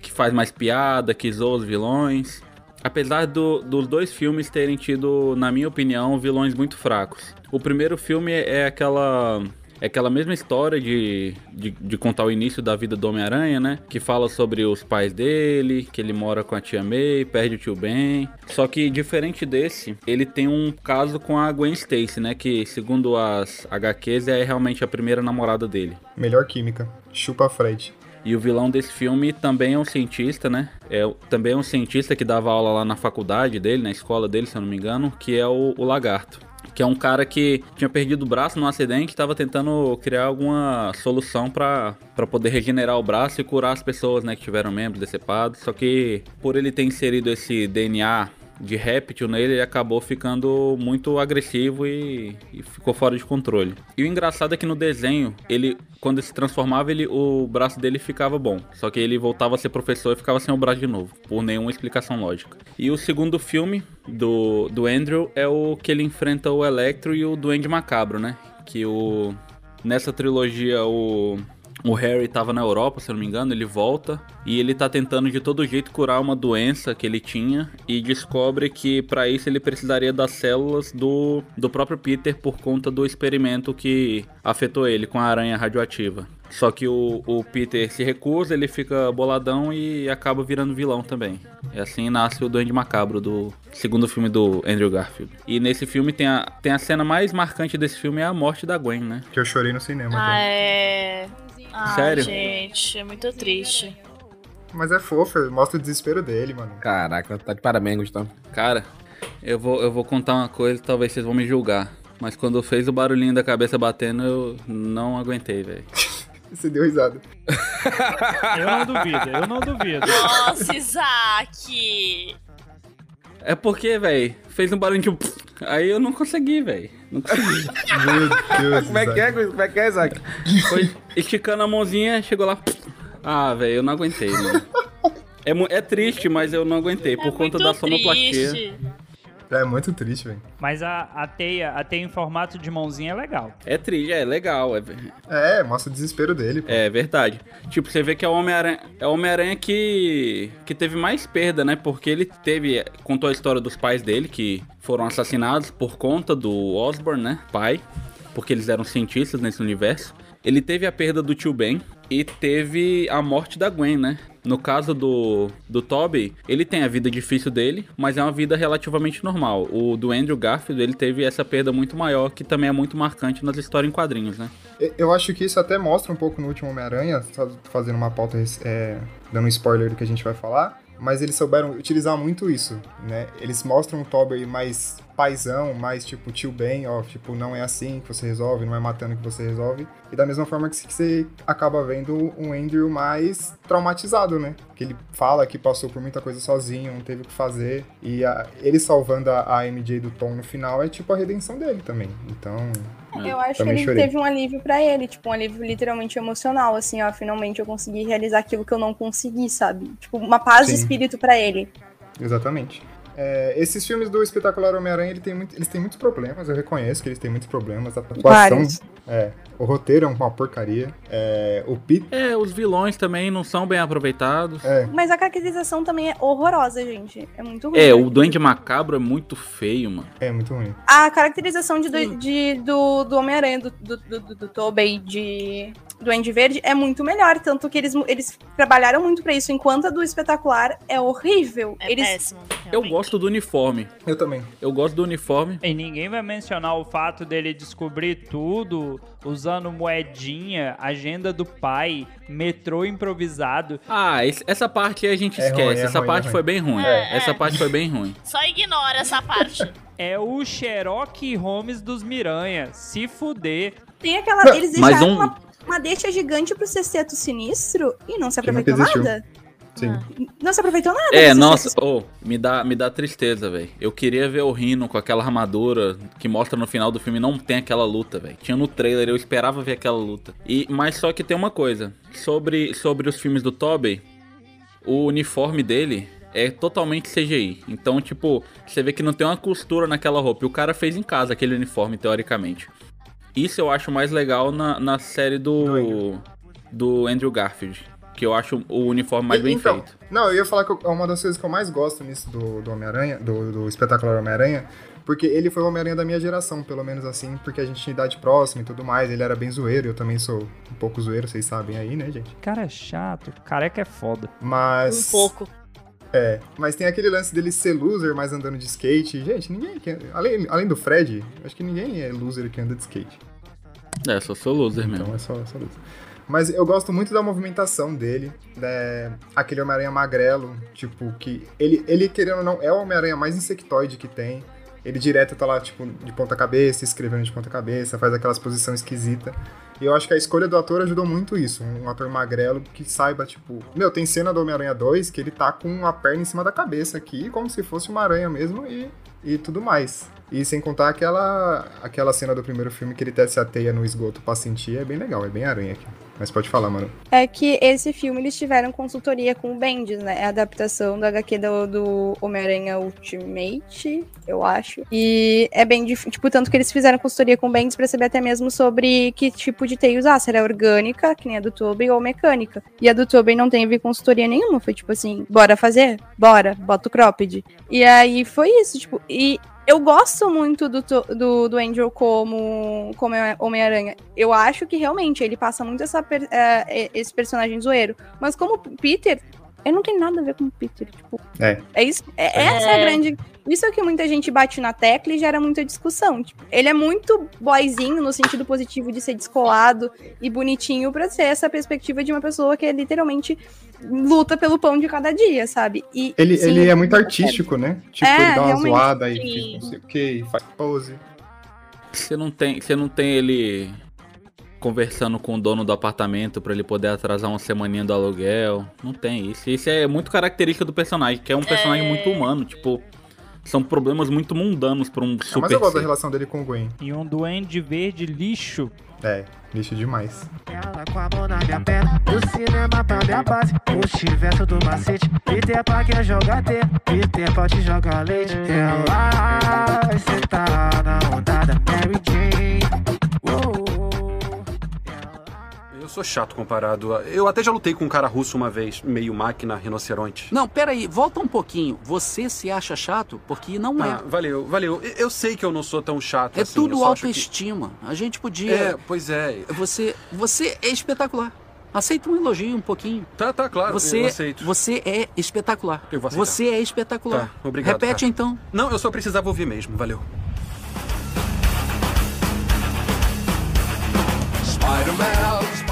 que faz mais piada, que zoa os vilões. Apesar do- dos dois filmes terem tido, na minha opinião, vilões muito fracos. O primeiro filme é aquela. É aquela mesma história de, de, de contar o início da vida do Homem-Aranha, né? Que fala sobre os pais dele, que ele mora com a tia May, perde o tio Ben. Só que, diferente desse, ele tem um caso com a Gwen Stacy, né? Que, segundo as HQs, é realmente a primeira namorada dele. Melhor química. Chupa Fred. E o vilão desse filme também é um cientista, né? É, também é um cientista que dava aula lá na faculdade dele, na escola dele, se eu não me engano, que é o, o Lagarto. Que é um cara que tinha perdido o braço num acidente e estava tentando criar alguma solução para poder regenerar o braço e curar as pessoas, né, que tiveram membros decepados. Só que por ele ter inserido esse DNA de réptil nele, ele acabou ficando muito agressivo e, e ficou fora de controle. E o engraçado é que no desenho, ele quando se transformava, ele, o braço dele ficava bom. Só que ele voltava a ser professor e ficava sem o braço de novo, por nenhuma explicação lógica. E o segundo filme do, do Andrew é o que ele enfrenta o Electro e o Duende Macabro, né? Que o nessa trilogia o o Harry tava na Europa, se eu não me engano, ele volta e ele tá tentando de todo jeito curar uma doença que ele tinha e descobre que para isso ele precisaria das células do, do próprio Peter por conta do experimento que afetou ele com a aranha radioativa. Só que o, o Peter se recusa, ele fica boladão e acaba virando vilão também. E assim nasce o Duende Macabro do segundo filme do Andrew Garfield. E nesse filme tem a, tem a cena mais marcante desse filme é a morte da Gwen, né? Que eu chorei no cinema. Ah, também. é. Ah, Sério? gente, é muito triste. Mas é fofo, mostra o desespero dele, mano. Caraca, tá de parabéns, Gustavo. Cara, eu vou, eu vou contar uma coisa, talvez vocês vão me julgar. Mas quando fez o barulhinho da cabeça batendo, eu não aguentei, velho. Você deu risada. Eu não duvido, eu não duvido. Nossa, Isaac! É porque, velho, fez um barulho tipo. Aí eu não consegui, velho. Não consegui. Meu Deus. Como é que é, como é que é, Isaac? Foi esticando a mãozinha, chegou lá. Ah, velho, eu não aguentei, mano. É, é triste, mas eu não aguentei, por é conta muito da sonoplastia. triste. É muito triste, velho. Mas a, a teia, a teia em formato de mãozinha é legal. É triste, é legal, é, É, mostra o desespero dele, pô. é verdade. Tipo, você vê que é o Homem-Aranha é o Homem-Aranha que, que teve mais perda, né? Porque ele teve. Contou a história dos pais dele, que foram assassinados por conta do Osborn, né? Pai. Porque eles eram cientistas nesse universo. Ele teve a perda do tio Ben e teve a morte da Gwen, né? No caso do, do Toby, ele tem a vida difícil dele, mas é uma vida relativamente normal. O do Andrew Garfield, ele teve essa perda muito maior, que também é muito marcante nas histórias em quadrinhos, né? Eu acho que isso até mostra um pouco no último Homem-Aranha, só fazendo uma pauta, é, dando um spoiler do que a gente vai falar, mas eles souberam utilizar muito isso, né? Eles mostram o Tobey mais paizão, mais tipo tio Ben, ó, tipo, não é assim que você resolve, não é matando que você resolve. E da mesma forma que você acaba vendo um Andrew mais traumatizado, né? Que ele fala que passou por muita coisa sozinho, não teve o que fazer. E a- ele salvando a, a MJ do Tom no final é tipo a redenção dele também. Então, Eu acho que ele chorei. teve um alívio pra ele, tipo, um alívio literalmente emocional, assim, ó, finalmente eu consegui realizar aquilo que eu não consegui, sabe? Tipo, uma paz de Sim. espírito pra ele. Exatamente. É, esses filmes do Espetacular Homem-Aranha, ele tem muito- eles têm muitos problemas, eu reconheço que eles têm muitos problemas. A atuação, é, o roteiro é uma porcaria. É, o Pete, É, os vilões também não são bem aproveitados. é, Mas a caracterização também é horrorosa, gente. É muito ruim. É, o Duende Macabro é muito feio, mano. é muito ruim. A caracterização de, do, de- do, do Homem-Aranha, do, do, do, do, do Tobey, de Duende Verde, é muito melhor. Tanto que eles, eles trabalharam muito pra isso, enquanto a do Espetacular é horrível. É eles, péssimo. Eu realmente. gosto do uniforme. Eu também. Eu gosto do uniforme. E ninguém vai mencionar o fato dele descobrir tudo usando moedinha, agenda do pai, metrô improvisado. Ah, esse- essa parte aí a gente É esquece. ruim, é essa ruim, parte é foi bem ruim. É, essa é. parte foi bem ruim. Só ignora essa parte. É o Sherlock Holmes dos Miranha. Se fuder. tem aquela. Eles deixaram um- uma, uma deixa gigante pro sexteto sinistro e não se aproveitou existiu. nada. Sim. Não se aproveitou nada. É, nossa, oh, me dá, me dá tristeza, velho. Eu queria ver o Rino com aquela armadura que mostra no final do filme. Não tem aquela luta, velho. Tinha no trailer, eu esperava ver aquela luta. E, mas só que tem uma coisa. Sobre, sobre os filmes do Tobey, o uniforme dele é totalmente CGI. Então, tipo, você vê que não tem uma costura naquela roupa. E o cara fez em casa aquele uniforme, teoricamente. Isso eu acho mais legal na, na série do, do Andrew Garfield. Que eu acho o uniforme mais bem então, feito. Não, eu ia falar que eu- é uma das coisas que eu mais gosto nisso do, do Homem-Aranha, do, do Espetacular Homem-Aranha, porque ele foi o Homem-Aranha da minha geração, pelo menos assim, porque a gente tinha idade próxima e tudo mais, ele era bem zoeiro, eu também sou um pouco zoeiro, vocês sabem aí, né, gente? Cara é chato. Careca é foda. Mas... Um pouco. É, mas tem aquele lance dele ser loser, mas andando de skate. Gente, ninguém. que- Além, além do Fred, acho que ninguém é loser que anda de skate. É, só sou loser mesmo. Então é só, só loser. Mas eu gosto muito da movimentação dele, né? aquele Homem-Aranha magrelo, tipo, que ele, ele, querendo ou não, é o Homem-Aranha mais insectoide que tem. ele direto tá lá, tipo, de ponta cabeça, escrevendo de ponta cabeça, faz aquelas posições esquisitas. E eu acho que a escolha do ator ajudou muito isso. Um ator magrelo que saiba, tipo. Meu, tem cena do Homem-Aranha 2 que ele tá com a perna em cima da cabeça aqui, como se fosse uma aranha mesmo, e, e tudo mais. E sem contar aquela, aquela cena do primeiro filme que ele tece a teia no esgoto pra sentir, é bem legal, é bem aranha aqui. Mas pode falar, mano. É que esse filme eles tiveram consultoria com o Bendis, né? É a adaptação da HQ do, do Homem-Aranha Ultimate, eu acho. E é bem difícil. Tipo, tanto que eles fizeram consultoria com o Bendis pra saber até mesmo sobre que tipo de teia usar. Se era orgânica, que nem a do Tobey, ou mecânica. E a do Tobey não teve consultoria nenhuma. Foi tipo assim, bora fazer? Bora, bota o cropped. E aí foi isso, tipo. E eu gosto muito do, do, do Andrew como, como Homem-Aranha. Eu acho que realmente ele passa muito essa per- é, esse personagem zoeiro. Mas como Peter, ele não tem nada a ver com o Peter. Tipo, É. é isso. É, essa é a grande. Isso é que muita gente bate na tecla e gera muita discussão. Tipo, ele é muito boyzinho no sentido positivo de ser descolado e bonitinho pra ser essa perspectiva de uma pessoa que é literalmente luta pelo pão de cada dia, sabe? E Ele, sim, ele é muito artístico, né? Tipo, É, ele dá uma zoada e sim. fica não sei o que, e faz pose. Você não tem, você não tem ele conversando com o dono do apartamento pra ele poder atrasar uma semaninha do aluguel. Não tem isso. Isso é muito característica do personagem, que é um personagem muito humano, tipo, são problemas muito mundanos pra um Ah, super mas eu gosto da relação dele com o Gwen. E um duende verde lixo. É, lixo demais. Ela com a mão na minha perna, do cinema pra minha base. Multiverso do macete, Peter pra quer jogar T, Peter pode jogar leite. Ela, cê tá na onda da Mary Jane. Uou. Eu sou chato comparado a... Eu até já lutei com um cara russo uma vez, meio máquina, rinoceronte. Não, peraí, volta um pouquinho. Você se acha chato? Porque não Ah, é. valeu, valeu. Eu- Eu sei que eu não sou tão chato É assim. tudo eu acho que- autoestima. A gente podia. É, pois é. Você, você é espetacular. Aceita um elogio um pouquinho. Tá, tá, claro, Você, eu aceito. você é espetacular. Eu vou aceitar. Você é espetacular. Tá, obrigado, Repete cara. então. Não, eu só precisava ouvir mesmo, valeu.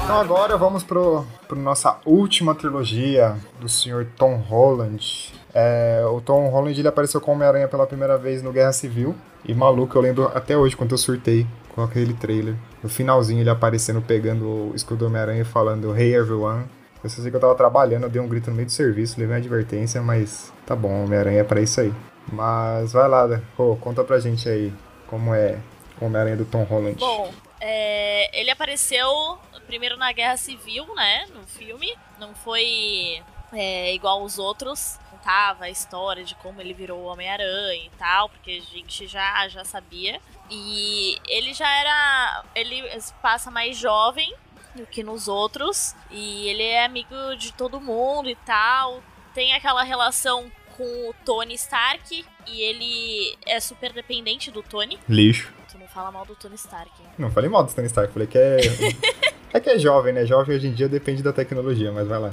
Então agora vamos pro nossa última trilogia do Sr. Tom Holland. É, o Tom Holland ele apareceu como Homem-Aranha pela primeira vez no Guerra Civil. E maluco, eu lembro até hoje quando eu surtei com aquele trailer. No finalzinho ele aparecendo, pegando o escudo do Homem-Aranha e falando Hey everyone. Eu só sei que eu tava trabalhando, eu dei um grito no meio do serviço, levei uma advertência, mas tá bom, Homem-Aranha é pra isso aí. Mas vai lá, Rô, conta pra gente aí como é o Homem-Aranha do Tom Holland. Bom, é, ele apareceu primeiro na Guerra Civil, né? No filme. Não foi é, igual os outros. Contava a história de como ele virou o Homem-Aranha e tal, porque a gente já, já sabia. E ele já era. Ele passa mais jovem do que nos outros. E ele é amigo de todo mundo e tal. Tem aquela relação com o Tony Stark. E ele é super dependente do Tony. Lixo. Não fala mal do Tony Stark, hein? Não falei mal do Tony Stark, falei que é. é que é jovem, né? Jovem hoje em dia depende da tecnologia, mas vai lá.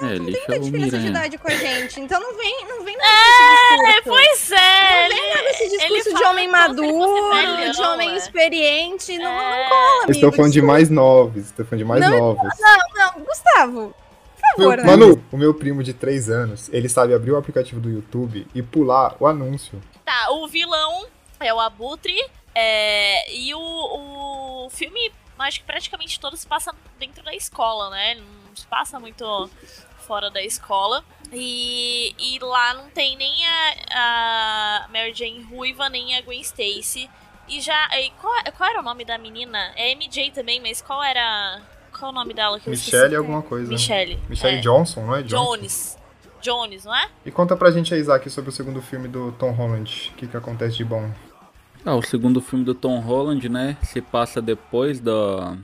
É, é Tem o diferença de idade com a gente, então não vem, não vem nada É, discurso. pois é. Não vem nada desse ele discurso de homem ele maduro, velhão, de homem é. experiente, não, não É. cola, Eu amigo. estou falando de mais novos, estou falando de mais Não, novos. Não, não, Gustavo, por Meu, favor, né? Manu, o meu primo de 3 anos, ele sabe abrir o aplicativo do YouTube e pular o anúncio. Tá, o vilão é o Abutre. É, e o, o filme, acho que praticamente todo se passa dentro da escola, né? Não se passa muito fora da escola. E, e lá não tem nem a, a Mary Jane Ruiva, nem a Gwen Stacy. E já. E qual, qual era o nome da menina? É MJ também, mas qual era. Qual é o nome dela que eu Michelle esqueci? alguma coisa. Michelle. Michelle é. Johnson, não é? Johnson. Jones. Jones, não é? E conta pra gente aí, Isaac, sobre o segundo filme do Tom Holland. O que, que acontece de bom? Ah, o segundo filme do Tom Holland, né? Se passa depois do,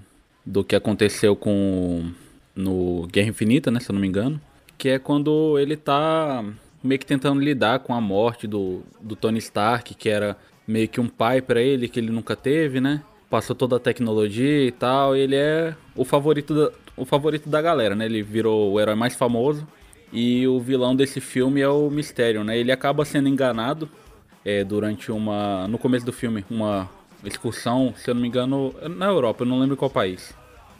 do que aconteceu com no Guerra Infinita, né? Se eu não me engano. Que é quando ele tá meio que tentando lidar com a morte do, do Tony Stark, que era meio que um pai pra ele, que ele nunca teve, né? Passou toda a tecnologia e tal. E ele é o favorito da, o favorito da galera, né? Ele virou o herói mais famoso. E o vilão desse filme é o Mistério, né? Ele acaba sendo enganado é, durante uma. No começo do filme, uma excursão, se eu não me engano, na Europa, eu não lembro qual país.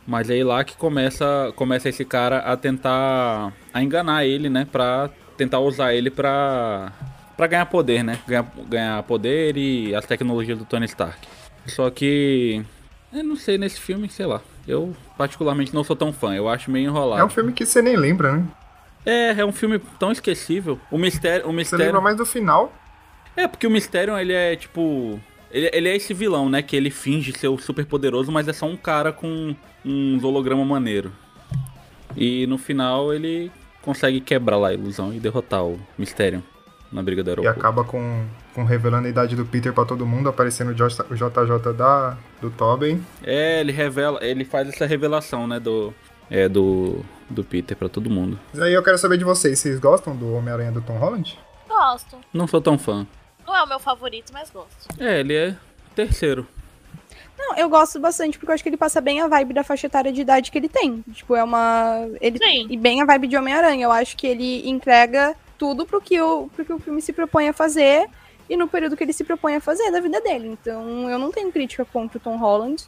Mas é aí lá que começa, começa esse cara a tentar a enganar ele, né? Pra tentar usar ele pra, Pra ganhar poder, né? Ganhar, ganhar poder e as tecnologias do Tony Stark. Só que. Eu não sei, nesse filme, sei lá. Eu, particularmente, não sou tão fã. Eu acho meio enrolado. É um filme que você nem lembra, né? É, é um filme tão esquecível. O mistério. O Você mistério... lembra mais do final. É, porque o Mistério, ele é tipo. Ele, ele é esse vilão, né? Que ele finge ser o super poderoso, mas é só um cara com um holograma maneiro. E no final ele consegue quebrar lá a ilusão e derrotar o Mistério na briga do E aeroporto. acaba com, com revelando a idade do Peter pra todo mundo, aparecendo o JJ da, do Tobin. É, ele revela. Ele faz essa revelação, né? Do. É, do. Do Peter pra todo mundo. Mas aí eu quero saber de vocês, vocês gostam do Homem-Aranha do Tom Holland? Gosto. Não sou tão fã. Não é o meu favorito, mas gosto. É, ele é terceiro. Não, eu gosto bastante porque eu acho que ele passa bem a vibe da faixa etária de idade que ele tem. Tipo, é uma. Ele... E bem a vibe de Homem-Aranha. Eu acho que ele entrega tudo pro que, o, pro que o filme se propõe a fazer e no período que ele se propõe a fazer da vida dele. Então, eu não tenho crítica contra o Tom Holland.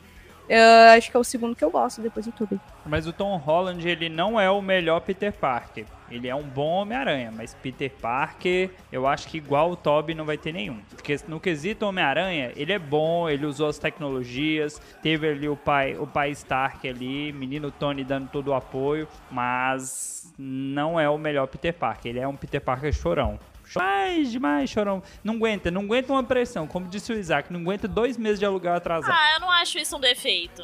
Eu acho que é o segundo que eu gosto depois do Tobey. Mas o Tom Holland, ele não é o melhor Peter Parker. Ele é um bom Homem-Aranha, mas Peter Parker, eu acho que igual o Toby não vai ter nenhum. Porque no quesito Homem-Aranha, ele é bom, ele usou as tecnologias, teve ali o pai, o pai Stark ali, menino Tony dando todo o apoio, mas não é o melhor Peter Parker. Ele é um Peter Parker chorão. Demais, demais, chorão. Não aguenta, não aguenta uma pressão. Como disse o Isaac, não aguenta dois meses de aluguel atrasado. Ah, eu não acho isso um defeito.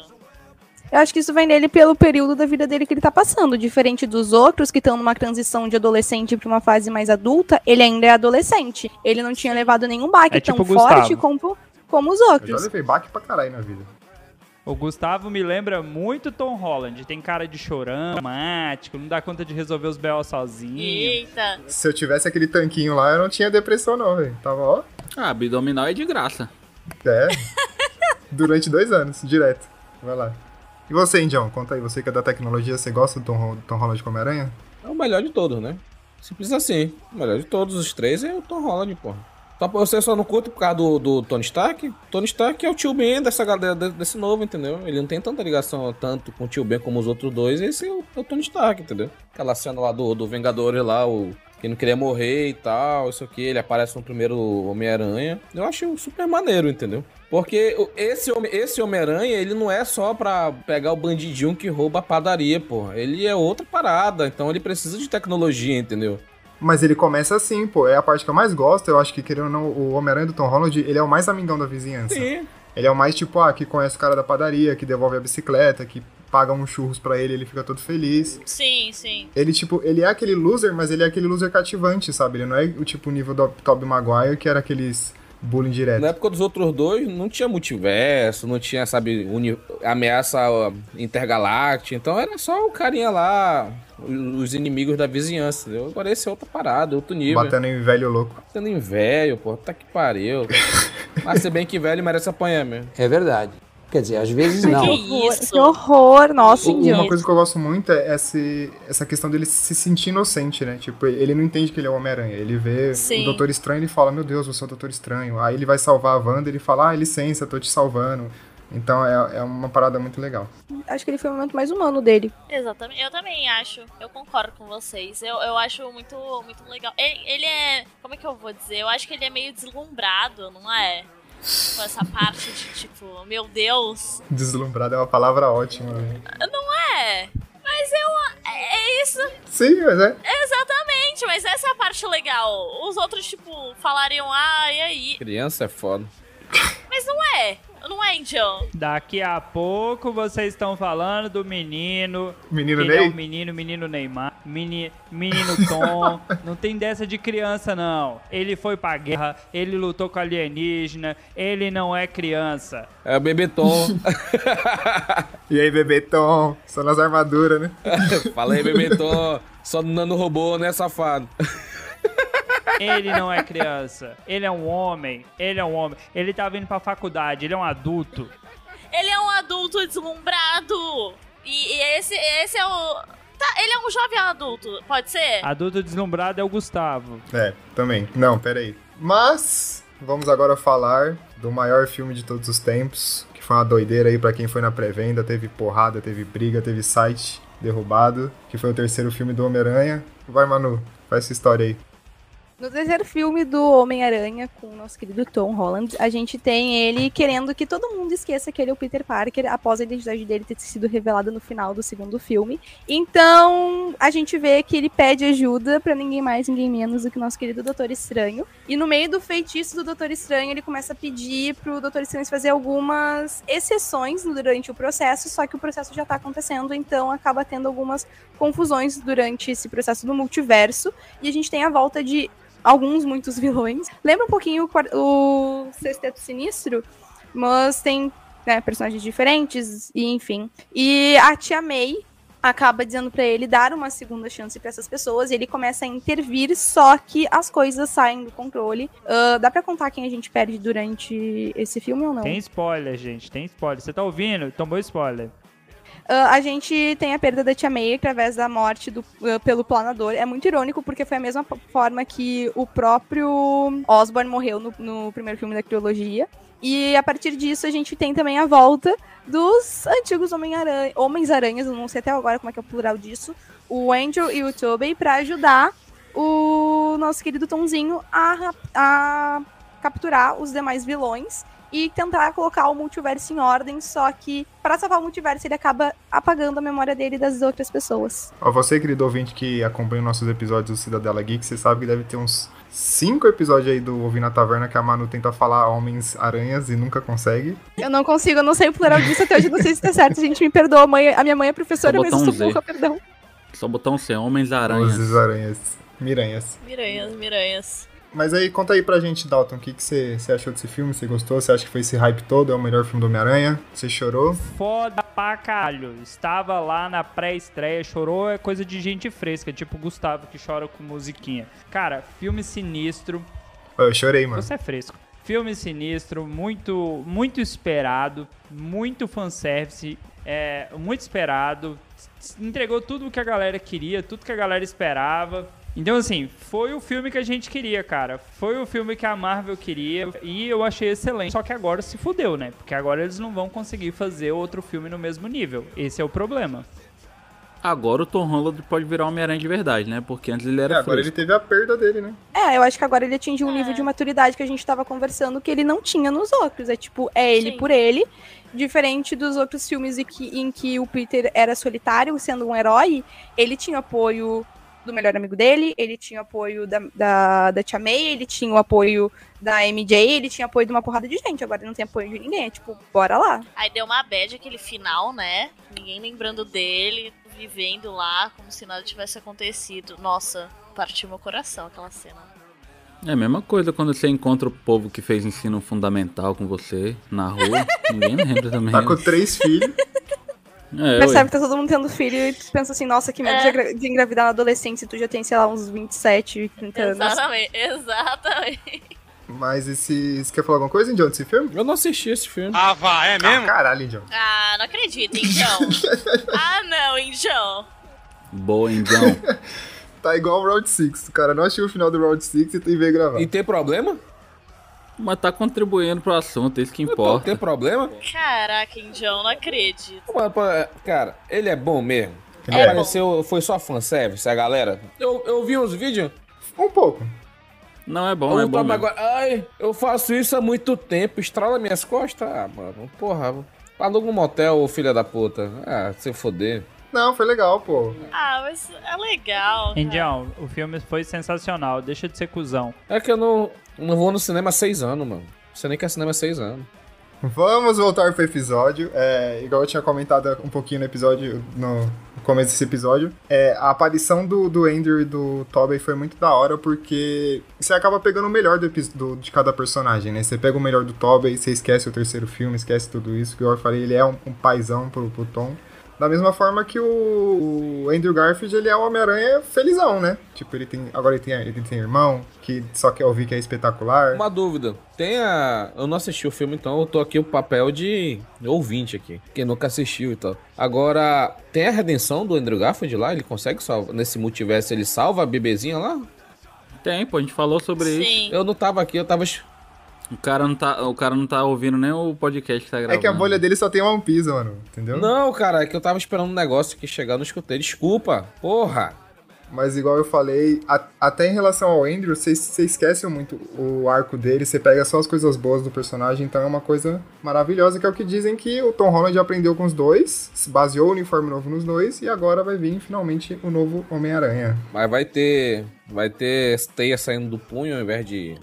Eu acho que isso vem nele pelo período da vida dele que ele tá passando. Diferente dos outros que estão numa transição de adolescente pra uma fase mais adulta, ele ainda é adolescente. Ele não tinha levado nenhum baque É tão tipo forte como, como os Eu já outros. levei baque pra caralho na vida. O Gustavo me lembra muito Tom Holland. Tem cara de chorão, dramático, não dá conta de resolver os B.O. sozinho. Eita. Se eu tivesse aquele tanquinho lá, eu não tinha depressão não, velho. Tava, ó, Ah, abdominal é de graça. é. Durante dois anos, direto. Vai lá. E você, Indião? Conta aí, você que é da tecnologia, você gosta do Tom, do Tom Holland como aranha? É o melhor de todos, né? Simples assim. O melhor de todos os três é o Tom Holland, porra. Só você só não curte por causa do, do Tony Stark? Tony Stark é o tio Ben dessa galera, de- desse novo, entendeu? Ele não tem tanta ligação tanto com o tio Ben como os outros dois. Esse é o, é o Tony Stark, entendeu? Aquela cena lá do, do Vingadores lá, o que não queria morrer e tal, isso aqui. Ele aparece no primeiro Homem-Aranha. Eu acho super maneiro, entendeu? Porque esse, esse Homem-Aranha, ele não é só pra pegar o bandidinho que rouba a padaria, pô. Ele é outra parada, então ele precisa de tecnologia, entendeu? Mas ele começa assim, pô. É a parte que eu mais gosto. Eu acho que, querendo ou não, o Homem-Aranha do Tom Holland, ele é o mais amigão da vizinhança. Sim. Ele é o mais tipo, ah, que conhece o cara da padaria, que devolve a bicicleta, que paga uns churros pra ele, ele fica todo feliz. Sim, sim. Ele, tipo, ele é aquele loser, mas ele é aquele loser cativante, sabe? Ele não é o tipo nível do Tobey Maguire, que era aqueles bullying direto. Na época dos outros dois, não tinha multiverso, não tinha, sabe, uni- ameaça intergaláctica. Então era só o carinha lá, os inimigos da vizinhança. Entendeu? Agora esse é outra parada, outro nível. Batendo em velho louco. Batendo em velho, pô. Tá que pariu. Mas se bem que velho merece apanhar mesmo. É verdade. Quer dizer, às vezes não. Que horror, que horror, nossa, Uma Indião. coisa que eu gosto muito é esse, essa questão dele se sentir inocente, né? Tipo, ele não entende que ele é o Homem-Aranha. Ele vê Sim. o Doutor Estranho e fala, meu Deus, você é o Doutor Estranho. Aí ele vai salvar a Wanda e ele fala, ah, licença, tô te salvando. Então é, é uma parada muito legal. Acho que ele foi o momento mais humano dele. Exatamente. Eu também acho. Eu concordo com vocês. Eu, eu acho muito, muito legal. Ele, ele é. Como é que eu vou dizer? Eu acho que ele é meio deslumbrado, não é? Com essa parte de tipo, meu Deus. Deslumbrado é uma palavra ótima, né? Não é? Mas eu. É é isso. Sim, mas é. Exatamente, mas essa é a parte legal. Os outros, tipo, falariam, ah, e aí? Criança é foda. Mas não é. Não é, Indião. Daqui a pouco vocês estão falando do menino. Menino ele Ney? é o menino, menino Neymar, meni, menino Tom. não tem dessa de criança, não. Ele foi pra guerra, ele lutou com alienígena, ele não é criança. É o bebê Tom. E aí, bebê Tom? Só nas armaduras, né? Fala aí, bebê Tom. Só no nano robô, né, safado? Ele não é criança. Ele é um homem. Ele é um homem. Ele tá vindo pra faculdade, ele é um adulto. Ele é um adulto deslumbrado. E, e esse, esse é o. Tá, ele é um jovem adulto, pode ser? Adulto deslumbrado é o Gustavo. É, também. Não, peraí. Mas, vamos agora falar do maior filme de todos os tempos, que foi uma doideira aí pra quem foi na pré-venda, teve porrada, teve briga, teve site derrubado, que foi o terceiro filme do Homem-Aranha. Vai, Manu, faz essa história aí. No terceiro filme do Homem-Aranha, com o nosso querido Tom Holland, a gente tem ele querendo que todo mundo esqueça que ele é o Peter Parker após a identidade dele ter sido revelada no final do segundo filme. Então, a gente vê que ele pede ajuda pra ninguém mais, ninguém menos do que o nosso querido Doutor Estranho. E no meio do feitiço do Doutor Estranho, ele começa a pedir pro Doutor Estranho fazer algumas exceções durante o processo, só que o processo já tá acontecendo, então acaba tendo algumas confusões durante esse processo do multiverso. E a gente tem a volta de alguns, muitos vilões. Lembra um pouquinho o, o Sexteto Sinistro, mas tem né, personagens diferentes, e enfim. E a Tia May acaba dizendo pra ele dar uma segunda chance pra essas pessoas, e ele começa a intervir, só que as coisas saem do controle. Ah, dá pra contar quem a gente perde durante esse filme ou não? Tem spoiler, gente, tem spoiler. Você tá ouvindo? Tomou spoiler. Ah, a gente tem a perda da Tia May através da morte do, ah, pelo planador. É muito irônico, porque foi a mesma forma que o próprio Osborn morreu no, no primeiro filme da trilogia. E a partir disso, a gente tem também a volta dos antigos Homem-Aranha- Homens-Aranhas, não sei até agora como é que é o plural disso, o Andrew e o Tobey, pra ajudar o nosso querido Tomzinho a, a capturar os demais vilões e tentar colocar o multiverso em ordem, só que para salvar o multiverso ele acaba apagando a memória dele e das outras pessoas. Ó, você, querido ouvinte que acompanha nossos episódios do Cidadela Geek, você sabe que deve ter uns cinco episódios aí do Ouvir na Taverna que a Manu tenta falar Homens-Aranhas e nunca consegue. Eu não consigo, eu não sei o plural disso até hoje, não sei se tá certo, a gente me perdoa, a, mãe, a minha mãe é professora, mas eu sou burra, perdão. Só botar um C, Homens-Aranha. Os aranhas. Miranhas. Miranhas, miranhas. Mas aí, conta aí pra gente, Dalton, o que, que você, você achou desse filme? Você gostou? Você acha que foi esse hype todo? É o melhor filme do Homem-Aranha? Você chorou? Foda pra caralho. Estava lá na pré-estreia, chorou é coisa de gente fresca, tipo Gustavo que chora com musiquinha. Cara, filme sinistro. Eu chorei, mano. Você é fresco. Filme sinistro, muito, muito esperado, muito fanservice, é, muito esperado. Entregou tudo o que a galera queria, tudo que a galera esperava. Então, assim, foi o filme que a gente queria, cara. Foi o filme que a Marvel queria e eu achei excelente. Só que agora se fudeu, né? Porque agora eles não vão conseguir fazer outro filme no mesmo nível. Esse é o problema. Agora o Tom Holland pode virar Homem-Aranha de verdade, né? Porque antes ele era É, agora ele teve a perda dele, né? É, eu acho que agora ele atingiu um nível de maturidade que a gente tava conversando que ele não tinha nos outros. É tipo, é ele Sim. por ele, diferente dos outros filmes em que, em que o Peter era solitário, sendo um herói, ele tinha apoio do melhor amigo dele, ele tinha apoio da, da, da Tia May, ele tinha o apoio da MJ, ele tinha apoio de uma porrada de gente. Agora ele não tem apoio de ninguém. É tipo, bora lá. Aí deu uma bad aquele final, né? Ninguém lembrando dele, vivendo lá como se nada tivesse acontecido. Nossa, partiu meu coração aquela cena. É a mesma coisa quando você encontra o povo que fez ensino fundamental com você na rua. Ninguém lembra também. Tá com três filhos. É, Percebe que tá todo mundo tendo filho e tu pensa assim, nossa, que medo de, agra- de engravidar na adolescência, tu já tem, sei lá, uns 27, 30 anos. Exatamente, exatamente. Mas esse. Você quer falar alguma coisa, Indião, desse filme? Eu não assisti esse filme. Ah, vá, é Ah, caralho, Indião. Ah, não acredito, então. ah, não, então. Boa, então. Tá igual o Round 6. O cara não assistiu o final do Round 6 e veio gravar. E tem problema? Mas tá contribuindo pro assunto, é isso que importa. tem problema? Caraca, Indião, não acredito. Pô, Cara, ele é bom mesmo. Ele é. Apareceu, foi só fanservice, a galera. Eu, eu vi uns vídeos. Um pouco. Não, é bom, é eu bom tava mesmo. agora. Ai, eu faço isso há muito tempo, estrala minhas costas. Ah, mano, porra. Aluga um motel, filha da puta. Ah, se foder. Não, foi legal, pô. Ah, mas é legal. Indião, o filme foi sensacional. Deixa de ser cuzão. É que eu não, não vou no cinema há seis anos, mano. Você nem quer cinema há seis anos. Vamos voltar pro episódio. É, igual eu tinha comentado um pouquinho no episódio, no começo desse episódio. É, a aparição do, do Andrew e do Tobey foi muito da hora, porque você acaba pegando o melhor do, do- de cada personagem, né? Você pega o melhor do Tobey, você esquece o terceiro filme, esquece tudo isso. Que eu falei, ele é um, um paizão pro, pro Tom. Da mesma forma que o, o Andrew Garfield, ele é o Homem-Aranha felizão, né? Tipo, ele tem. Agora ele tem, ele tem irmão, que só quer ouvir que é espetacular. Uma dúvida. Tem a. Eu não assisti o filme, então eu tô aqui o papel de ouvinte aqui. Quem nunca assistiu e tal. Agora, tem a redenção do Andrew Garfield lá? Ele consegue salvar. Nesse multiverso, ele salva a bebezinha lá? Tem, pô, a gente falou sobre isso. Sim. Eu não tava aqui, eu tava. O cara, não tá, o cara não tá ouvindo nem o podcast que tá gravando. É que a bolha dele só tem One Piece, mano. Entendeu? Não, cara, é que eu tava esperando um negócio que chegar, não escutei. Desculpa, porra. Mas igual eu falei, a- até em relação ao Andrew, você você esquece muito o arco dele, você pega só as coisas boas do personagem, então é uma coisa maravilhosa, que é o que dizem que o Tom Holland aprendeu com os dois, se baseou o uniforme novo nos dois, e agora vai vir finalmente o novo Homem-Aranha. Mas vai ter. Vai ter teia saindo do punho ao invés de.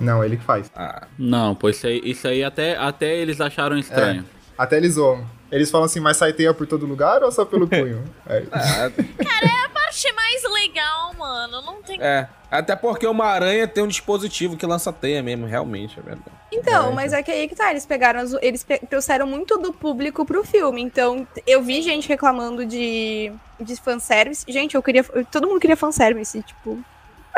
Não, ele que faz. Ah, Não, pô, isso aí, isso aí até, até eles acharam estranho. Até eles zoam. Eles falam assim, mas sai teia por todo lugar ou só pelo punho? É. ah, Cara, é a parte mais legal, mano. Não tem. é. Até porque uma aranha tem um dispositivo que lança teia mesmo, realmente, é verdade. Então, É, mas é que aí que tá, eles pegaram, as- eles pe- trouxeram muito do público pro filme. Então, eu vi gente reclamando de, de fanservice. Gente, eu queria. eu- todo mundo queria fanservice, tipo.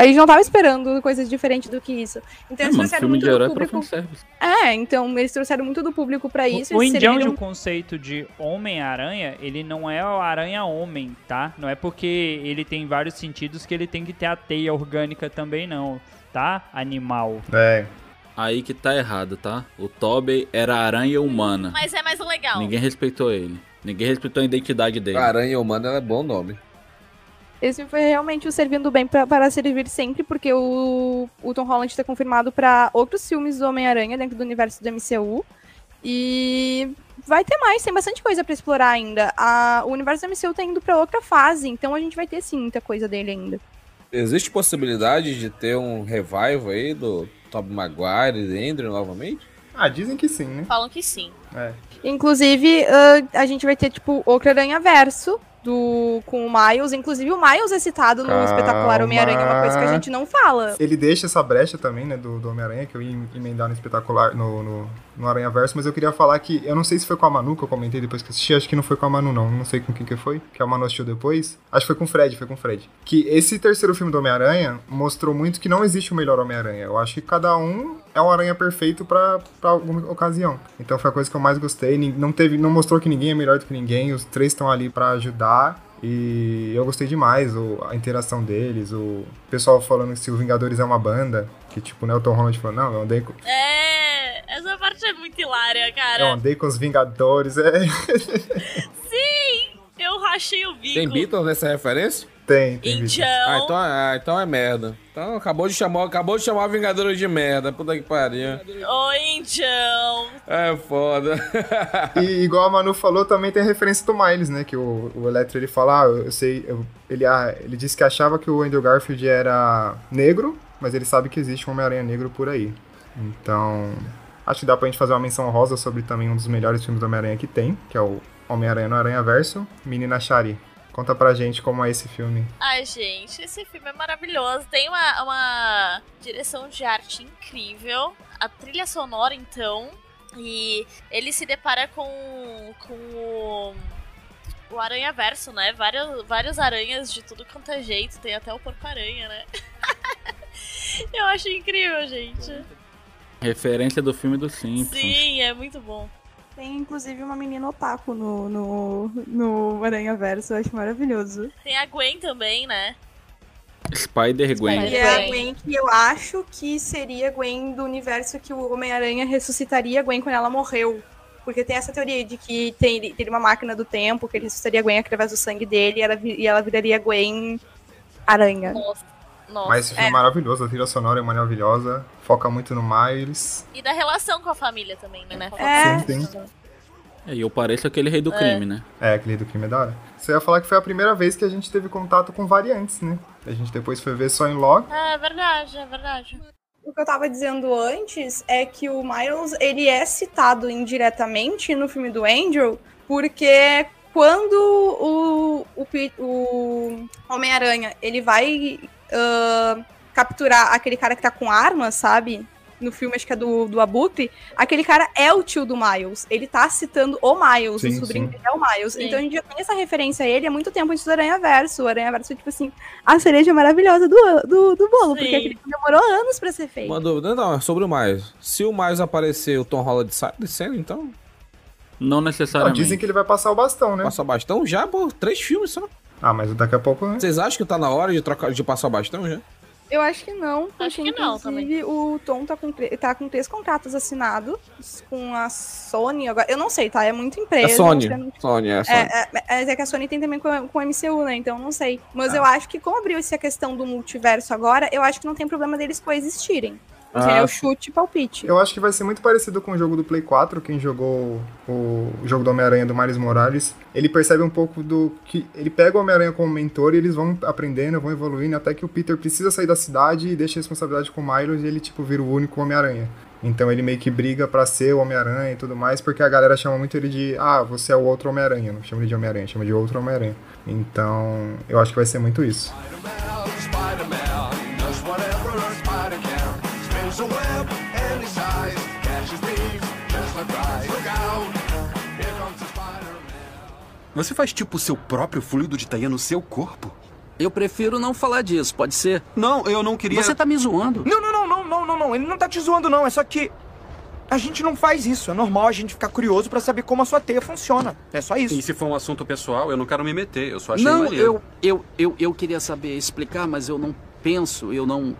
A gente não tava esperando coisas diferentes do que isso. Então, É, eles mano, trouxeram filme muito de herói do é público. É, então, eles trouxeram muito do público pra isso. O, o Indião de serviram- um conceito de Homem-Aranha, ele não é o Aranha-Homem, tá? Não é porque ele tem vários sentidos que ele tem que ter a teia orgânica também, não, tá? Animal. É. Aí que tá errado, tá? O Tobey era aranha humana. Mas é mais legal. Ninguém respeitou ele. Ninguém respeitou a identidade dele. Aranha humana é bom nome. Esse foi realmente o servindo bem pra, para servir sempre, porque o, o Tom Holland está confirmado para outros filmes do Homem-Aranha dentro do universo do MCU. E vai ter mais, tem bastante coisa pra explorar ainda. A, o universo do MCU tá indo pra outra fase, então a gente vai ter sim muita coisa dele ainda. Existe possibilidade de ter um revival aí do Tobey Maguire e Andrew novamente? Ah, dizem que sim, né? Falam que sim. É. Inclusive, ah, a gente vai ter, tipo, outro Aranha Verso do, com o Miles. Inclusive, o Miles é citado no Calma. espetacular Homem-Aranha, uma coisa que a gente não fala. Ele deixa essa brecha também, né, do, do Homem-Aranha, que eu ia emendar no espetacular, no, no, no Aranha Verso, mas eu queria falar que, eu não sei se foi com a Manu que eu comentei depois que assisti, acho que não foi com a Manu não, não sei com quem que foi, que a Manu assistiu depois, acho que foi com o Fred, foi com o Fred. Que esse terceiro filme do Homem-Aranha mostrou muito que não existe o melhor Homem-Aranha, eu acho que cada um é um aranha perfeito pra, pra alguma ocasião. Então foi a coisa que eu mais gostei, não teve, não mostrou que ninguém é melhor do que ninguém, os três estão ali pra ajudar, e eu gostei demais o, a interação deles, o pessoal falando que se o Vingadores é uma banda, que tipo, né, o Tom Holland falou, não, eu andei com, É, essa parte é muito hilária, eu cara. andei com os Vingadores, é, Sim! Eu rachei o bico. Tem Beatles nessa referência? Tem, tem. Então, Ah, então, ah, então é merda. Então acabou de chamar, acabou de chamar Vingadores de merda. Puta que pariu. oi, então. É foda. E igual a Manu falou, também tem a referência do Miles, né, que o, o Electro, ele fala, ah, eu sei, eu- ele, ah, ele disse que achava que o Andrew Garfield era negro, mas ele sabe que existe um Homem-Aranha negro por aí. Então, acho que dá pra gente fazer uma menção rosa sobre também um dos melhores filmes do Homem-Aranha que tem, que é o Homem-Aranha no Aranha Verso, Menina Shari. Conta pra gente como é esse filme. Ai, gente, esse filme é maravilhoso. Tem uma, uma direção de arte incrível. A trilha sonora, então. E ele se depara com, com o, o Aranha Verso, né? Vários, vários aranhas de tudo quanto é jeito. Tem até o Porco-Aranha, né? Eu acho incrível, gente. Referência do filme do Simpsons. Sim, é muito bom. Tem inclusive uma menina otaku no, no, no Aranha Verso, eu acho maravilhoso. Tem a Gwen também, né? Spider-Gwen. E é a Gwen que eu acho que seria a Gwen do universo que o Homem-Aranha ressuscitaria a Gwen quando ela morreu. Porque tem essa teoria de que tem, teria uma máquina do tempo, que ele ressuscitaria a Gwen através do sangue dele e ela, e ela viraria Gwen Aranha. Nossa. Nossa. Mas esse filme é maravilhoso, a trilha sonora é maravilhosa, foca muito no Miles. E da relação com a família também, né? É. Sim, sim. É, e eu pareço aquele rei do É. crime, né? É, aquele do crime é da hora. Você ia falar que foi a primeira vez que a gente teve contato com variantes, né? A gente depois foi ver só em log. É verdade, é verdade. O que eu tava dizendo antes é que o Miles, ele é citado indiretamente no filme do Andrew, porque quando o, o, o Homem-Aranha, ele vai ah, capturar aquele cara que tá com arma, sabe? No filme, acho que é do, do Abutre, aquele cara é o tio do Miles. Ele tá citando o Miles, Sim, o sobrinho é o Miles. Sim. Então a gente já tem essa referência a ele há muito tempo antes do Aranha Verso. O Aranha Verso, tipo assim, a cereja maravilhosa do, do, do bolo, porque Sim. aquele filme demorou anos pra ser feito. Uma dúvida, não, é sobre o Miles. Se o Miles aparecer, o Tom Holland sai de cena, então? Não Não, necessariamente. dizem que ele vai passar o bastão, né? Passa o bastão já, pô, três filmes só. Ah, mas daqui a pouco, né? Vocês acham que tá na hora de, trocar, de passar o bastão já? Eu acho que não, Acho que não inclusive o Tom tá com, tá com três contratos assinados com a Sony agora. Eu não sei, tá? É muito É empresa. Sony. não Sony, é Sony. É, é, é, é que a Sony tem também com o MCU, né? Então não sei. Mas Ah. eu acho que como abriu essa questão do multiverso agora, eu acho que não tem problema deles coexistirem. Ah, Seria o chute e palpite. Eu acho que vai ser muito parecido com o jogo do Play 4. Quem jogou o jogo do Homem-Aranha do Miles Morales, ele percebe um pouco do que. Ele pega o Homem-Aranha como mentor e eles vão aprendendo, vão evoluindo, até que o Peter precisa sair da cidade e deixa a responsabilidade com o Miles e ele, tipo, vira o único Homem-Aranha. Então ele meio que briga pra ser o Homem-Aranha e tudo mais, porque a galera chama muito ele de. Ah, você é o outro Homem-Aranha. Não chama ele de Homem-Aranha, chama de outro Homem-Aranha. Então, eu acho que vai ser muito isso. Spider-Man does whatever a spider web any size, catches thieves just like flies. Look out, here comes the Spider-Man. Você faz tipo o seu próprio fluido de Taia no seu corpo? Eu prefiro não falar disso, pode ser? Não, eu não queria. Você tá me zoando. Não, não, não, não, não, não, não. Ele não tá te zoando, não. É só que. A gente não faz isso. É normal a gente ficar curioso pra saber como a sua teia funciona. É só isso. E se for um assunto pessoal, eu não quero me meter. Eu só achei Não, maneiro. eu, eu, eu, eu queria saber explicar, mas eu não penso, eu não.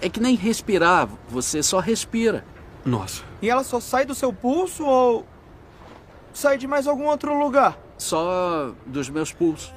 É que nem respirar, você só respira. Nossa. E ela só sai do seu pulso ou. sai de mais algum outro lugar? Só dos meus pulsos.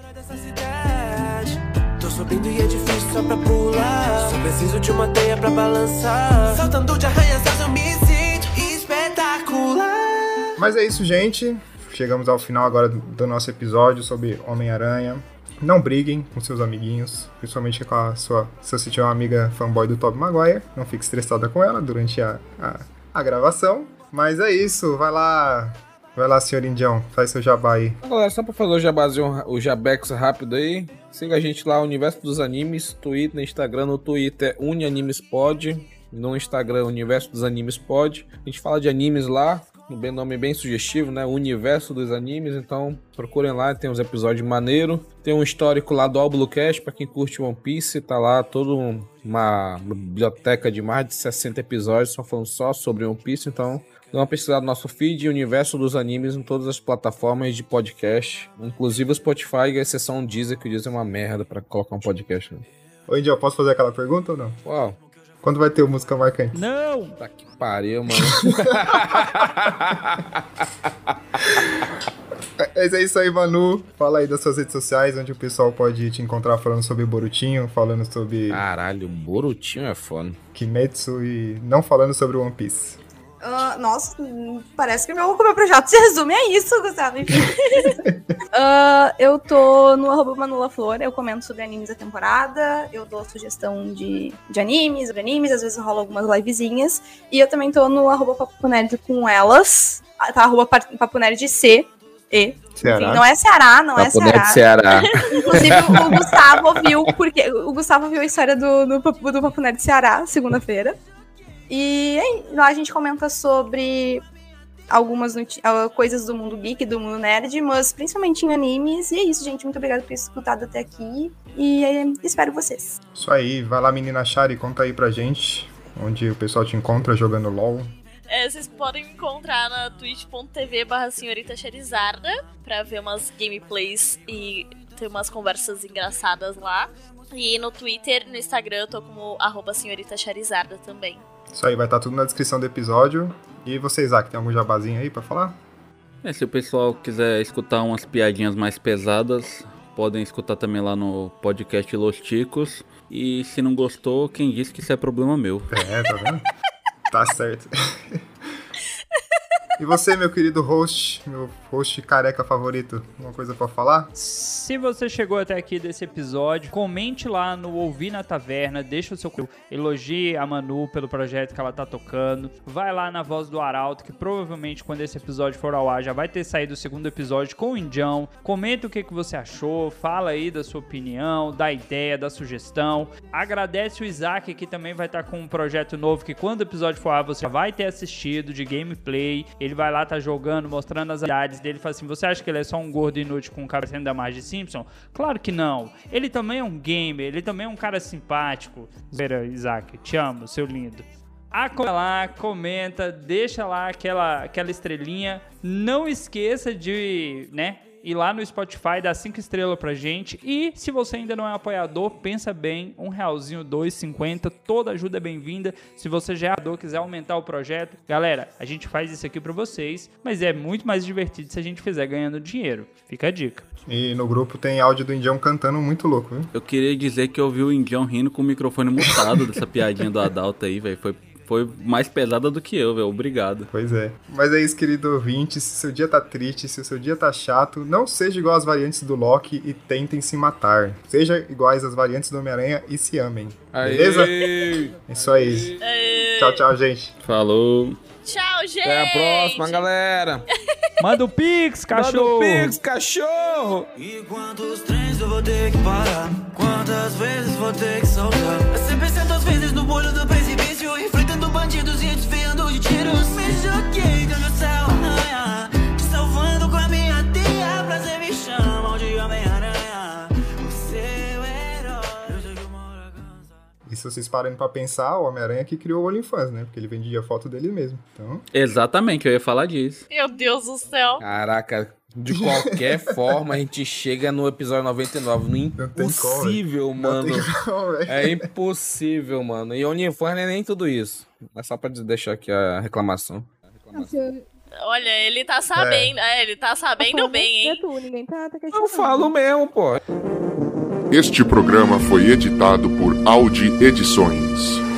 Tô subindo e é difícil só pra pular. Só preciso de uma teia pra balançar. Saltando de arranha-céus eu me sinto espetacular. Mas é isso, gente. Chegamos ao final agora do- do nosso episódio sobre Homem-Aranha. Não briguem com seus amiguinhos, principalmente com a sua. Se você tiver uma amiga fanboy do Tobey Maguire, não fique estressada com ela durante a, a, a gravação. Mas é isso, vai lá. Vai lá, senhor Indião, faz seu jabá aí. Galera, só pra fazer o jabazinho, o jabex rápido aí, siga a gente lá, Universo dos Animes, Twitter, Instagram, no Twitter UniAnimesPod, no Instagram Universo dos Animes Pod. A gente fala de animes lá, um nome bem sugestivo, né? Universo dos Animes, então procurem lá, tem uns episódios maneiro. Tem um histórico lá do Albucast para quem curte One Piece, tá lá todo um- uma biblioteca de mais de 60 episódios, só falando só sobre One Piece, então Dá uma pesquisada no nosso feed, Universo dos Animes, em todas as plataformas de podcast. Inclusive o Spotify, a exceção Deezer, que o Deezer é uma merda pra colocar um podcast. Né? Ô, Indião, posso fazer aquela pergunta ou não? Uau. Quando vai ter o música marcante? Não! Tá que pariu, mano. Mas é isso aí, Manu. Fala aí das suas redes sociais, onde o pessoal pode te encontrar falando sobre Borutinho, falando sobre Caralho, Borutinho é foda. Kimetsu e não falando sobre One Piece. Ah, nossa, parece que meu, meu projeto se resume a isso, Gustavo. Ah, eu tô no arroba Manula Flor, eu comento sobre animes da temporada, eu dou sugestão de, de animes, sobre animes, às vezes rola algumas livezinhas. E eu também tô no arroba Papo Nerd com elas, ah, tá? Arroba Pa- Papo Nerd C. E. Enfim, não é Ceará, não é Papo Nerd Ceará. Ceará. Inclusive, o Gustavo ouviu, porque o Gustavo viu a história do, do, do Papo Nerd Ceará, segunda-feira. E aí, lá a gente comenta sobre algumas ah, coisas do mundo geek, do mundo nerd, mas principalmente em animes. E é isso, gente. Muito obrigada por ter escutado até aqui. E eh, espero vocês. Isso aí, vai lá, menina Shari, conta aí pra gente onde o pessoal te encontra jogando LOL. É, vocês podem me encontrar na twitch.tv barra senhorita Charizarda pra ver umas gameplays e ter umas conversas engraçadas lá. E no Twitter, no Instagram, eu tô como arroba senhorita Charizarda também. Isso aí, vai estar tudo na descrição do episódio. E você, Isaac, tem algum jabazinho aí pra falar? É, se o pessoal quiser escutar umas piadinhas mais pesadas, podem escutar também lá no podcast Los Ticos. E se não gostou, quem disse que isso é problema meu. É, tá vendo? tá certo. E você, meu querido host, meu host careca favorito, alguma coisa pra falar? Se você chegou até aqui desse episódio, comente lá no Ouvir na Taverna, deixa o seu elogie a Manu pelo projeto que ela tá tocando. Vai lá na Voz do Arauto, que provavelmente quando esse episódio for ao ar já vai ter saído o segundo episódio com o Indião. Comenta o que, que você achou, fala aí da sua opinião, da ideia, da sugestão. Agradece o Isaac, que também vai estar com um projeto novo que quando o episódio for ao ar você já vai ter assistido de gameplay. Ele vai lá tá jogando, mostrando as habilidades dele. Fala assim: você acha que ele é só um gordo inútil com um cabecinho da Marge Simpson? Claro que não. Ele também é um gamer, ele também é um cara simpático. Zera, Isaac, te amo, seu lindo. Acompanha lá, comenta, deixa lá aquela, aquela estrelinha. Não esqueça de, né, ir lá no Spotify, dar cinco estrelas pra gente. E se você ainda não é apoiador, pensa bem, um realzinho, dois, cinquenta, toda ajuda é bem-vinda. Se você já é apoiador, quiser aumentar o projeto, galera, a gente faz isso aqui pra vocês, mas é muito mais divertido se a gente fizer ganhando dinheiro. Fica a dica. E no grupo tem áudio do Indião cantando muito louco, viu? Eu queria dizer que eu vi o Indião rindo com o microfone mutado dessa piadinha do Adalto aí, velho. Foi, foi mais pesada do que eu, velho. Obrigado. Pois é. Mas é isso, querido ouvinte. Se seu dia tá triste, se o seu dia tá chato, não seja igual às variantes do Loki e tentem se matar. Seja iguais às variantes do Homem-Aranha e se amem. Beleza? É isso aí. Tchau, tchau, gente. Falou. Tchau, gente. Até a próxima, galera. Manda o Pix, cachorro. Manda o Pix, cachorro. E quantos trens eu vou ter que parar? Quantas vezes vou ter que soltar? Sempre certas vezes no olho do bandidos e desviando de tiros Me joguei do meu céu ah, Te salvando com a minha tia Prazer me chamam de Homem-Aranha O seu herói E se vocês pararem pra pensar, o Homem-Aranha que criou o OnlyFans, né? Porque ele vendia foto dele mesmo. Então, Exatamente, eu ia falar disso. Meu Deus do céu. Caraca, de qualquer forma a gente chega no episódio 99. No impossível, mano. como, velho. é impossível, mano. E OnlyFans não é nem tudo isso. É só pra deixar aqui a reclamação. Olha, ele tá sabendo. É, ele tá sabendo bem, hein? Ninguém tá, tá Eu falo mesmo, pô. Este programa foi editado por Audi Edições.